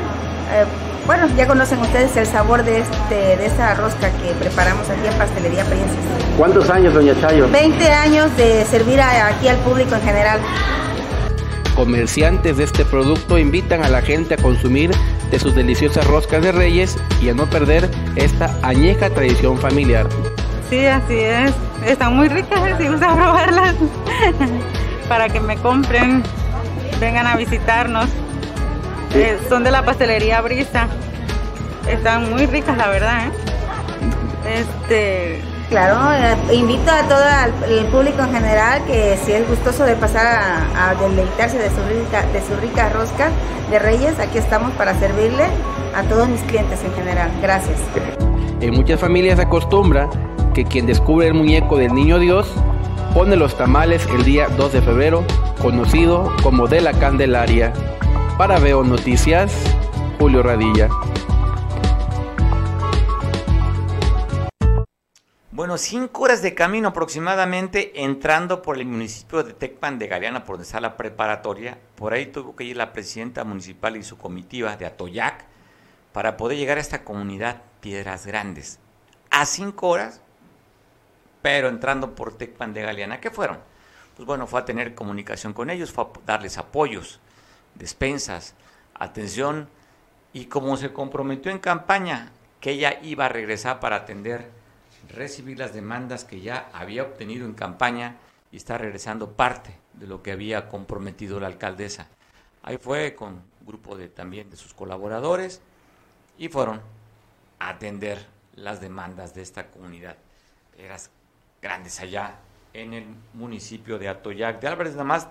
Bueno, ya conocen ustedes el sabor de, este, de esta rosca que preparamos aquí en Pastelería Princesa. ¿Cuántos años, doña Chayo? 20 años de servir a, aquí al público en general. Comerciantes de este producto invitan a la gente a consumir de sus deliciosas roscas de reyes y a no perder esta añeja tradición familiar. Sí, así es. Están muy ricas, si gusta probarlas. (laughs) Para que me compren, vengan a visitarnos. Sí. Eh, son de la pastelería Brisa. Están muy ricas, la verdad. ¿eh? Este, Claro, eh, invito a todo el público en general que si es gustoso de pasar a, a deleitarse de su, rica, de su rica rosca de Reyes, aquí estamos para servirle a todos mis clientes en general. Gracias. En muchas familias se acostumbra que quien descubre el muñeco del niño Dios pone los tamales el día 2 de febrero, conocido como de la Candelaria. Para Veo Noticias, Julio Radilla. Bueno, cinco horas de camino aproximadamente entrando por el municipio de Tecpan de Galeana, por donde está la preparatoria. Por ahí tuvo que ir la presidenta municipal y su comitiva de Atoyac para poder llegar a esta comunidad Piedras Grandes. A cinco horas, pero entrando por Tecpan de Galeana. ¿Qué fueron? Pues bueno, fue a tener comunicación con ellos, fue a darles apoyos, despensas, atención y como se comprometió en campaña que ella iba a regresar para atender recibir las demandas que ya había obtenido en campaña y está regresando parte de lo que había comprometido la alcaldesa. Ahí fue con un grupo de también de sus colaboradores y fueron atender las demandas de esta comunidad. Eras grandes allá en el municipio de Atoyac de Álvarez. Nada más,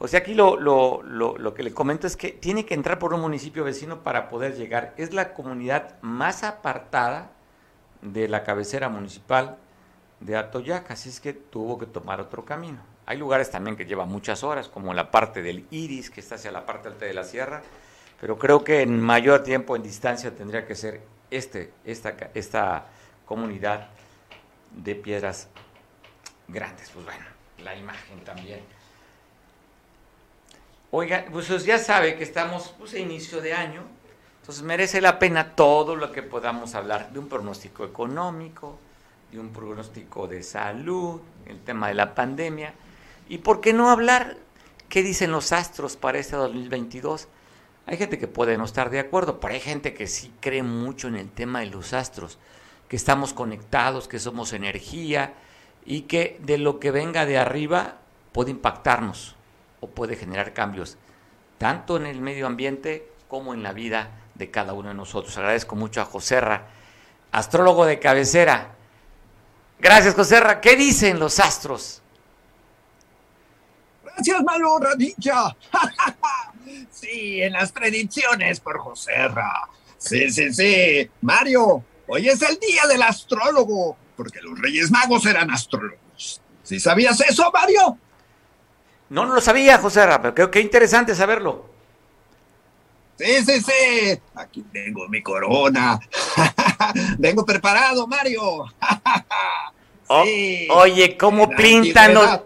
o sea, aquí lo, lo, lo, que le comento es que tiene que entrar por un municipio vecino para poder llegar. Es la comunidad más apartada de la cabecera municipal de Atoyac, así es que tuvo que tomar otro camino. Hay lugares también que llevan muchas horas, como la parte del Iris, que está hacia la parte alta de la sierra, pero creo que en mayor tiempo en distancia tendría que ser este, esta, esta comunidad de piedras grandes. Pues bueno, la imagen también. Oigan, pues ya sabe que estamos pues, a inicio de año, entonces merece la pena todo lo que podamos hablar de un pronóstico económico, de un pronóstico de salud, el tema de la pandemia, y por qué no hablar qué dicen los astros para este 2022. Hay gente que puede no estar de acuerdo, pero hay gente que sí cree mucho en el tema de los astros, que estamos conectados, que somos energía, y que de lo que venga de arriba puede impactarnos o puede generar cambios, tanto en el medio ambiente como en la vida de cada uno de nosotros. Agradezco mucho a Joserra, astrólogo de cabecera. Gracias, Joserra. ¿Qué dicen los astros? Gracias, Malo Radilla. (laughs) sí, en las predicciones por Joserra. Sí, sí, sí. Mario, hoy es el día del astrólogo porque los Reyes Magos eran astrólogos. ¿Sí sabías eso, Mario? No, no lo sabía, José pero creo que interesante saberlo. Sí, sí, sí. Aquí tengo mi corona. (laughs) Vengo preparado, Mario. (laughs) oye, ¿cómo pintan los,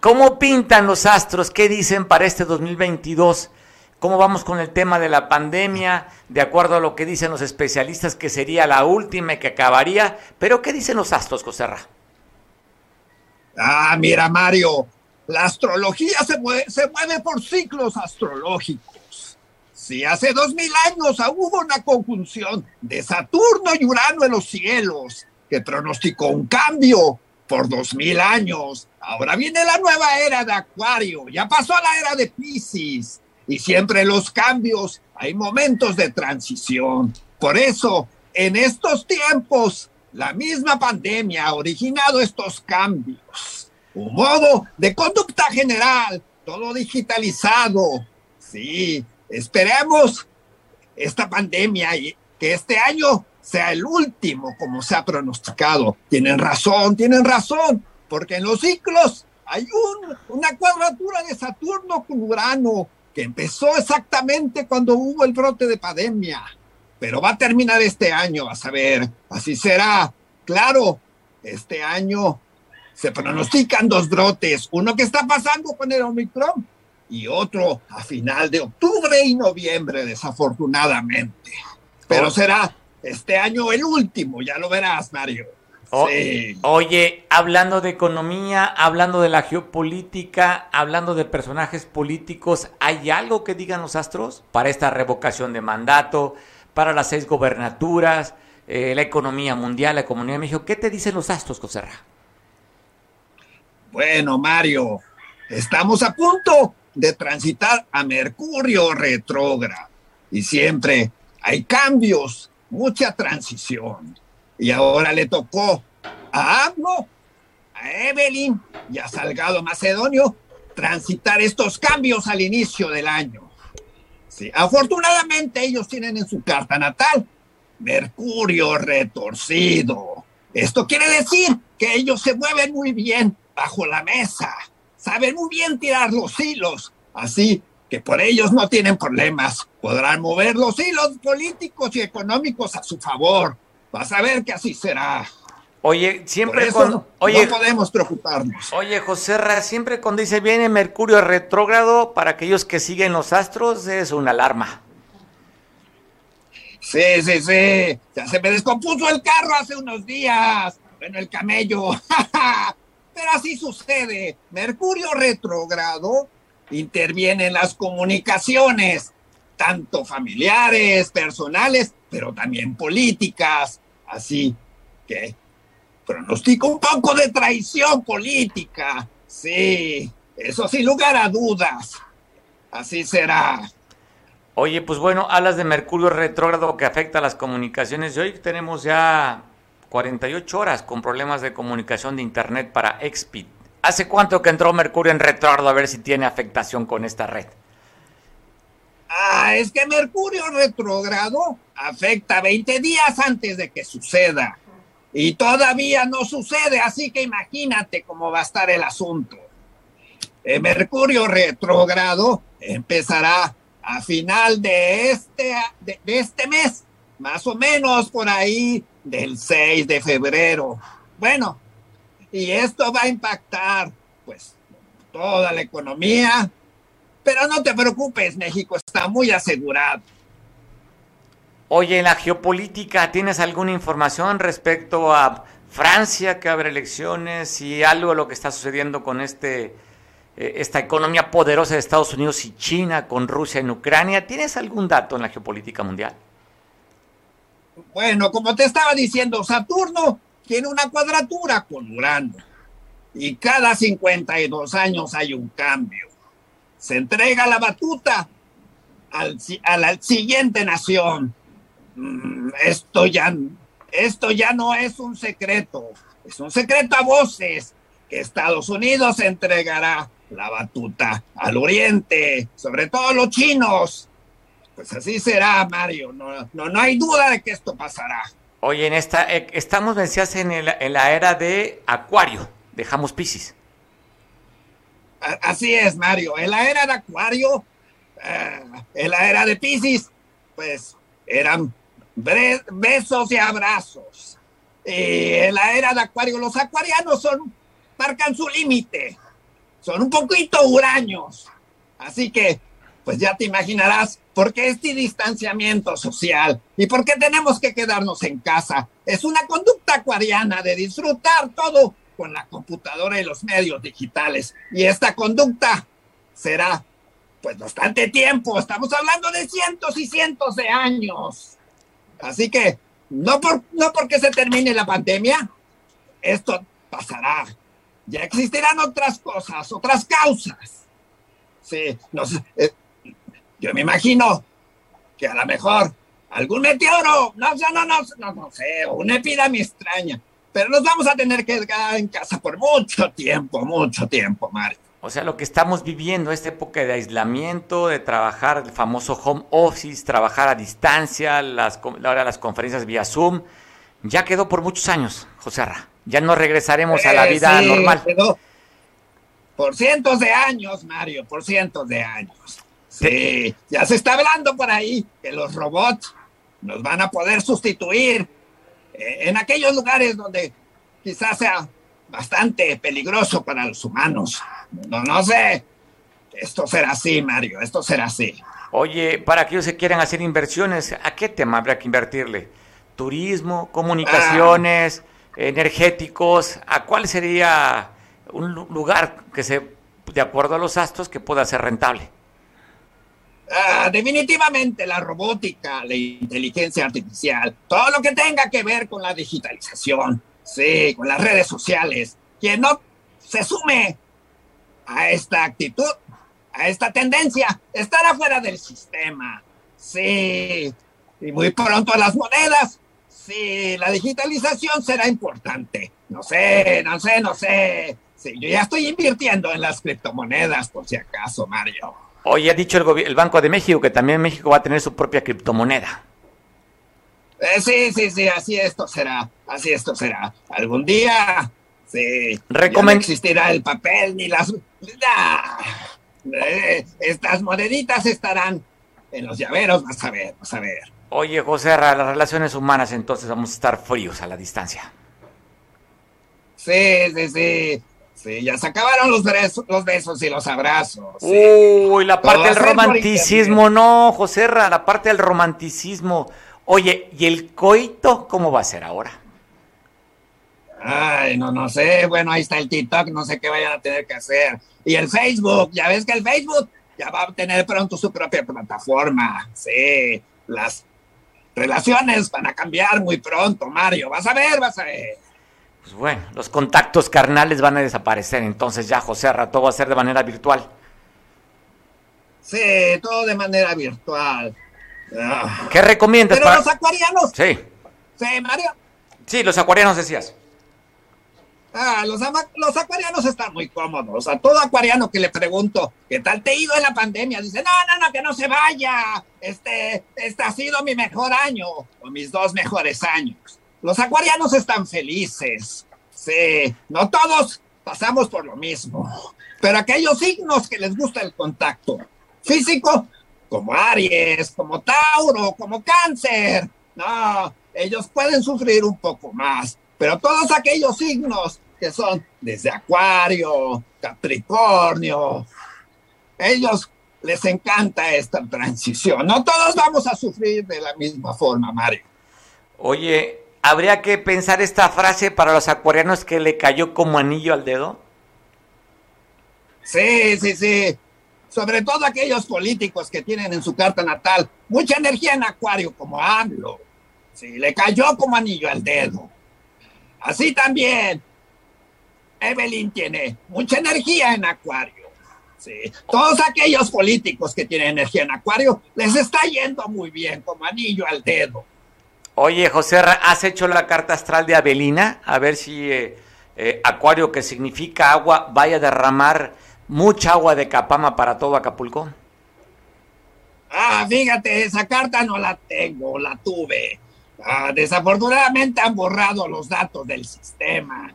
cómo pintan los astros? ¿Qué dicen para este 2022? ¿Cómo vamos con el tema de la pandemia? De acuerdo a lo que dicen los especialistas, que sería la última y que acabaría. Pero, ¿qué dicen los astros, Coserra? Ah, mira, Mario, la astrología se mueve, por ciclos astrológicos. Si hace dos mil años hubo una conjunción de Saturno y Urano en los cielos que pronosticó un cambio por dos mil años, ahora viene la nueva era de Acuario, ya pasó la era de Pisces y siempre los cambios, hay momentos de transición. Por eso, en estos tiempos, la misma pandemia ha originado estos cambios. Un modo de conducta general, todo digitalizado. Sí, esperemos esta pandemia y que este año sea el último, como se ha pronosticado. Tienen razón, tienen razón, porque en los ciclos hay una cuadratura de Saturno con Urano que empezó exactamente cuando hubo el brote de pandemia, pero va a terminar este año, a saber, así será. Claro, este año se pronostican dos brotes, uno que está pasando con el Omicron y otro a final de octubre y noviembre, desafortunadamente. Pero será este año el último, ya lo verás, Mario. Oye, hablando de economía, hablando de la geopolítica, hablando de personajes políticos, ¿hay algo que digan los astros para esta revocación de mandato, para las seis gobernaturas, eh, la economía mundial, la economía de México? ¿Qué te dicen los astros, Coserra? Bueno, Mario, estamos a punto de transitar a Mercurio retrógrado y siempre hay cambios, mucha transición y ahora le tocó a Abno, a Evelyn y a Salgado Macedonio transitar estos cambios al inicio del año. Sí, afortunadamente ellos tienen en su carta natal Mercurio retorcido. Esto quiere decir que ellos se mueven muy bien bajo la mesa, saben muy bien tirar los hilos, así que por ellos no tienen problemas. Podrán mover los hilos políticos y económicos a su favor Vas a ver que así será. Oye, siempre no, oye, podemos preocuparnos. Oye, José siempre cuando dice viene Mercurio retrógrado, para aquellos que siguen los astros, es una alarma. Sí, sí, sí. Ya se me descompuso el carro hace unos días. Bueno, el camello. (laughs) Pero así sucede. Mercurio retrógrado interviene en las comunicaciones, tanto familiares, personales, pero también políticas. Así que pronostico un poco de traición política. Sí, eso sin lugar a dudas. Así será. Oye, pues bueno, alas de Mercurio retrógrado que afecta a las comunicaciones y hoy tenemos ya 48 horas con problemas de comunicación de Internet para Expit. ¿Hace cuánto que entró Mercurio en retrógrado a ver si tiene afectación con esta red? Ah, es que Mercurio retrógrado afecta 20 días antes de que suceda. Y todavía no sucede, así que imagínate cómo va a estar el asunto. El Mercurio retrógrado empezará a final de este, de este mes, más o menos por ahí del 6 de febrero. Bueno, y esto va a impactar pues toda la economía, pero no te preocupes, México está muy asegurado. Oye, en la geopolítica, ¿tienes alguna información respecto a Francia que abre elecciones y algo de lo que está sucediendo con este eh, esta economía poderosa de Estados Unidos y China con Rusia en Ucrania? ¿Tienes algún dato en la geopolítica mundial? Bueno, como te estaba diciendo, Saturno tiene una cuadratura con Urano y cada 52 años hay un cambio. Se entrega la batuta al, a la siguiente nación. Mm, esto ya, esto ya no es un secreto, es un secreto a voces que Estados Unidos entregará la batuta al oriente, sobre todo los chinos. Pues así será, Mario. No, no, no hay duda de que esto pasará. Oye, en esta, eh, estamos, decías, en, el, en la era de Acuario, dejamos Pisces. Así es, Mario. En la era de Acuario, eh, en la era de Pisces, pues eran besos y abrazos. Y en la era de Acuario, los acuarianos son, marcan su límite. Son un poquito huraños. Así que, pues ya te imaginarás por qué este distanciamiento social y por qué tenemos que quedarnos en casa. Es una conducta acuariana de disfrutar todo con la computadora y los medios digitales. Y esta conducta será pues bastante tiempo. Estamos hablando de cientos y cientos de años. Así que no, por, no porque se termine la pandemia, esto pasará. Ya existirán otras cosas, otras causas. Sí, no sé, eh, yo me imagino que a lo mejor algún meteoro, no, no, no, no, no sé, una epidemia extraña, pero nos vamos a tener que quedar en casa por mucho tiempo, mucho tiempo, Mario. O sea, lo que estamos viviendo, esta época de aislamiento, de trabajar el famoso home office, trabajar a distancia, las, ahora las conferencias vía Zoom, ya quedó por muchos años, José Arra. Ya no regresaremos a la Eh, vida sí, normal. quedó por cientos de años, Mario, por cientos de años. Sí, ya se está hablando por ahí que los robots nos van a poder sustituir eh, en aquellos lugares donde quizás sea bastante peligroso para los humanos. No, no sé. Esto será así, Mario, esto será así. Oye, para aquellos que quieran hacer inversiones, ¿a qué tema habría que invertirle? ¿Turismo, comunicaciones, energéticos? ¿A cuál sería un lu- lugar que se, de acuerdo a los astros, que pueda ser rentable? Ah, definitivamente la robótica, la inteligencia artificial, todo lo que tenga que ver con la digitalización, sí, con las redes sociales, quien no se sume a esta actitud, a esta tendencia, estará fuera del sistema, sí, y muy pronto las monedas, sí, la digitalización será importante, no sé, no sé, no sé, sí, yo ya estoy invirtiendo en las criptomonedas por si acaso, Mario. Hoy ha dicho el, Banco de México que también México va a tener su propia criptomoneda. Eh, sí, sí, sí, así esto será, así esto será. Algún día, sí, ya no existirá el papel ni las... ¡Ah! Eh, estas moneditas estarán en los llaveros, vas a ver, vas a ver. Oye, José, las relaciones humanas entonces vamos a estar fríos a la distancia. Sí, sí, sí, sí, ya se acabaron los besos, los besos y los abrazos. sí. Uy, la parte del romanticismo, no, José, Arra, la parte del romanticismo. Oye, ¿y el coito cómo va a ser ahora? Ay, no, no sé. Bueno, ahí está el TikTok, no sé qué vayan a tener que hacer. Y el Facebook, ya ves que el Facebook ya va a tener pronto su propia plataforma. Sí, las relaciones van a cambiar muy pronto, Mario. Vas a ver, vas a ver. Pues bueno, los contactos carnales van a desaparecer, entonces ya, José Arra, todo va a ser de manera virtual. Sí, todo de manera virtual. Ah. ¿Qué recomiendas? Pero los acuarianos. Sí. Sí, Mario. Sí, los acuarianos decías. Ah, los, los acuarianos están muy cómodos. A todo acuariano que le pregunto, ¿qué tal te ha ido en la pandemia? Dice, no, no, no, que no se vaya. Este, este ha sido mi mejor año, o mis dos mejores años. Los acuarianos están felices. Sí, no todos pasamos por lo mismo. Pero aquellos signos que les gusta el contacto físico, como Aries, como Tauro, como Cáncer, no, ellos pueden sufrir un poco más. Pero todos aquellos signos que son desde Acuario, Capricornio, ellos les encanta esta transición. No todos vamos a sufrir de la misma forma, Mario. Oye, ¿habría que pensar esta frase para los acuarianos que le cayó como anillo al dedo? Sí, sí, sí. Sobre todo aquellos políticos que tienen en su carta natal mucha energía en Acuario, como AMLO. Sí, le cayó como anillo al dedo. Así también, Evelyn tiene mucha energía en Acuario. Sí. Todos aquellos políticos que tienen energía en Acuario les está yendo muy bien, como anillo al dedo. Oye, José, ¿has hecho la carta astral de Avelina? A ver si eh, eh, Acuario, que significa agua, vaya a derramar mucha agua de Capama para todo Acapulco. Ah, fíjate, esa carta no la tengo, la tuve. Ah, desafortunadamente han borrado los datos del sistema.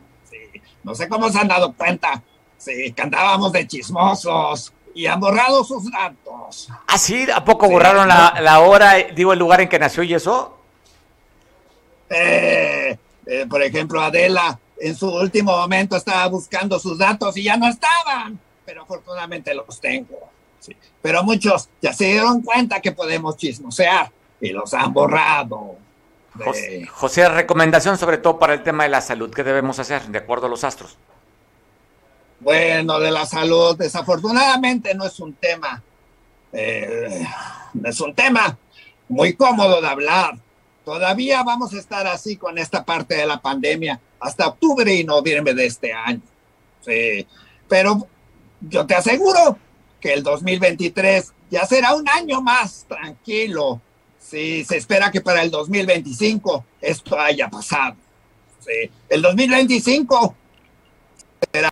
No sé cómo se han dado cuenta. Sí, que andábamos de chismosos y han borrado sus datos. ¿Ah, sí? ¿A poco borraron la, hora, digo, el lugar en que nació y eso? Eh, eh, por ejemplo, Adela en su último momento estaba buscando sus datos y ya no estaban, pero afortunadamente los tengo. Pero muchos ya se dieron cuenta que podemos chismosear y los han borrado. José, recomendación sobre todo para el tema de la salud. ¿Qué debemos hacer de acuerdo a los astros? Bueno, de la salud, desafortunadamente no es un tema, eh, no es un tema muy cómodo de hablar. Todavía vamos a estar así con esta parte de la pandemia hasta octubre y noviembre de este año. Sí, pero yo te aseguro que el 2023 ya será un año más tranquilo, Sí, se espera que para el 2025 esto haya pasado. Sí, el 2025 será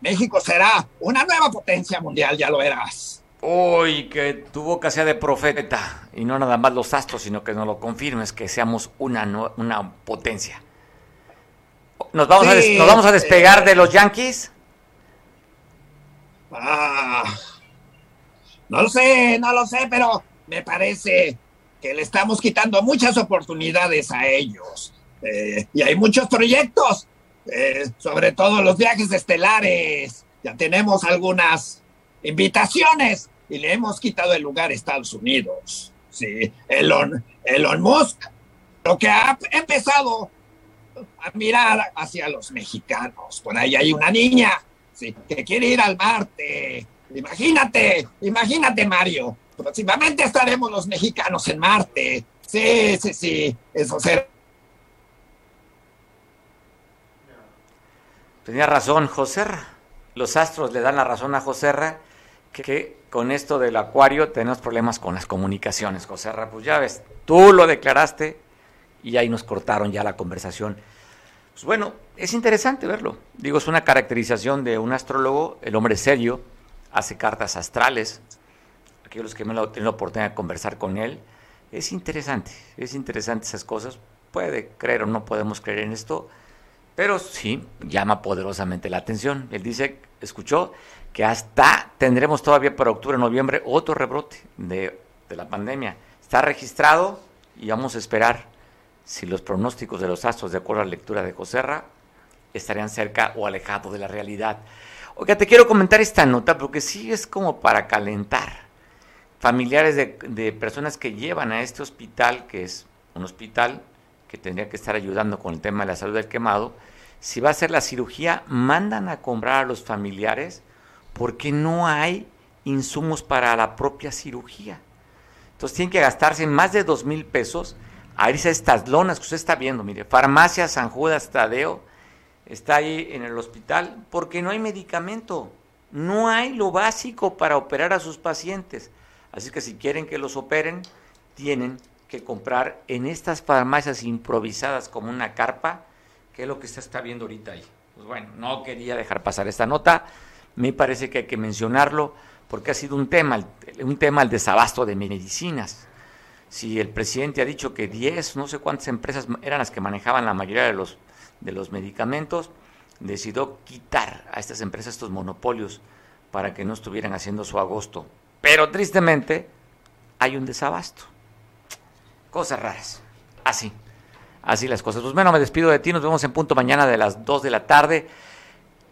México será una nueva potencia mundial, ya lo verás. Uy, que tu boca sea de profeta y no nada más los astros, sino que nos lo confirmes que seamos una, una potencia. ¿Nos vamos, a, ¿nos vamos a despegar de los Yankees? Ah, no lo sé, no lo sé, pero me parece que le estamos quitando muchas oportunidades a ellos. Eh, y hay muchos proyectos, eh, sobre todo los viajes estelares. Ya tenemos algunas invitaciones y le hemos quitado el lugar a Estados Unidos. Sí, Elon, Elon Musk, lo que ha empezado a mirar hacia los mexicanos. Por ahí hay una niña que quiere ir al Marte. Imagínate, imagínate, Mario. Próximamente estaremos los mexicanos en Marte. Sí, sí, sí, eso será. Tenía razón, José. Los astros le dan la razón a José que, con esto del acuario tenemos problemas con las comunicaciones, José Pues ya ves, tú lo declaraste y ahí nos cortaron ya la conversación. Pues bueno, es interesante verlo. Digo, es una caracterización de un astrólogo, el hombre serio, hace cartas astrales. Aquellos que me han tenido la oportunidad de conversar con él, es interesante, es interesante esas cosas. Puede creer o no podemos creer en esto, pero sí llama poderosamente la atención. Él dice, escuchó, que hasta tendremos todavía para octubre, noviembre otro rebrote de, de la pandemia. Está registrado y vamos a esperar si los pronósticos de los astros, de acuerdo a la lectura de Joserra, estarían cerca o alejados de la realidad. Oiga, te quiero comentar esta nota porque sí es como para calentar. Familiares de, personas que llevan a este hospital, que es un hospital que tendría que estar ayudando con el tema de la salud del quemado, si va a hacer la cirugía, mandan a comprar a los familiares porque no hay insumos para la propia cirugía. Entonces tienen que gastarse más de dos mil pesos a irse a estas lonas que usted está viendo, mire, Farmacia San Judas Tadeo, está ahí en el hospital porque no hay medicamento. No hay lo básico para operar a sus pacientes. Así que si quieren que los operen, tienen que comprar en estas farmacias improvisadas como una carpa, que es lo que se está viendo ahorita ahí. Pues bueno, no quería dejar pasar esta nota. Me parece que hay que mencionarlo porque ha sido un tema, un tema el desabasto de medicinas. Si el presidente ha dicho que 10, no sé cuántas empresas eran las que manejaban la mayoría de los, de los medicamentos, decidió quitar a estas empresas estos monopolios para que no estuvieran haciendo su agosto. Pero tristemente hay un desabasto. Cosas raras. Así. Así las cosas. Pues bueno, me despido de ti. Nos vemos en punto mañana de las 2 de la tarde.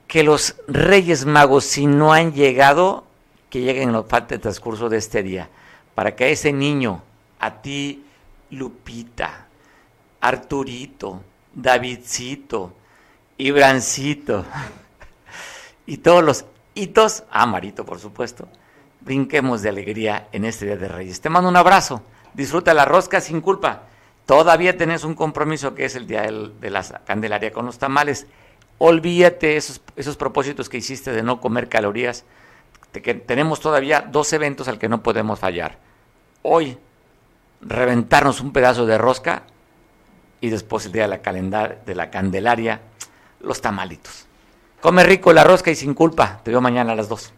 Que los Reyes Magos, si no han llegado, que lleguen en lo falta el transcurso de este día. Para que a ese niño, a ti, Lupita, Arturito, Davidcito, Ibrancito (laughs) y todos los hitos, ah, Marito, por supuesto, brinquemos de alegría en este Día de Reyes. Te mando un abrazo, disfruta la rosca sin culpa. Todavía tenés un compromiso que es el Día de la Candelaria con los tamales. Olvídate esos, esos propósitos que hiciste de no comer calorías, que tenemos todavía dos eventos al que no podemos fallar. Hoy, reventarnos un pedazo de rosca y después el día de la, calendar, de la Candelaria, los tamalitos. Come rico la rosca y sin culpa. Te veo mañana a las dos.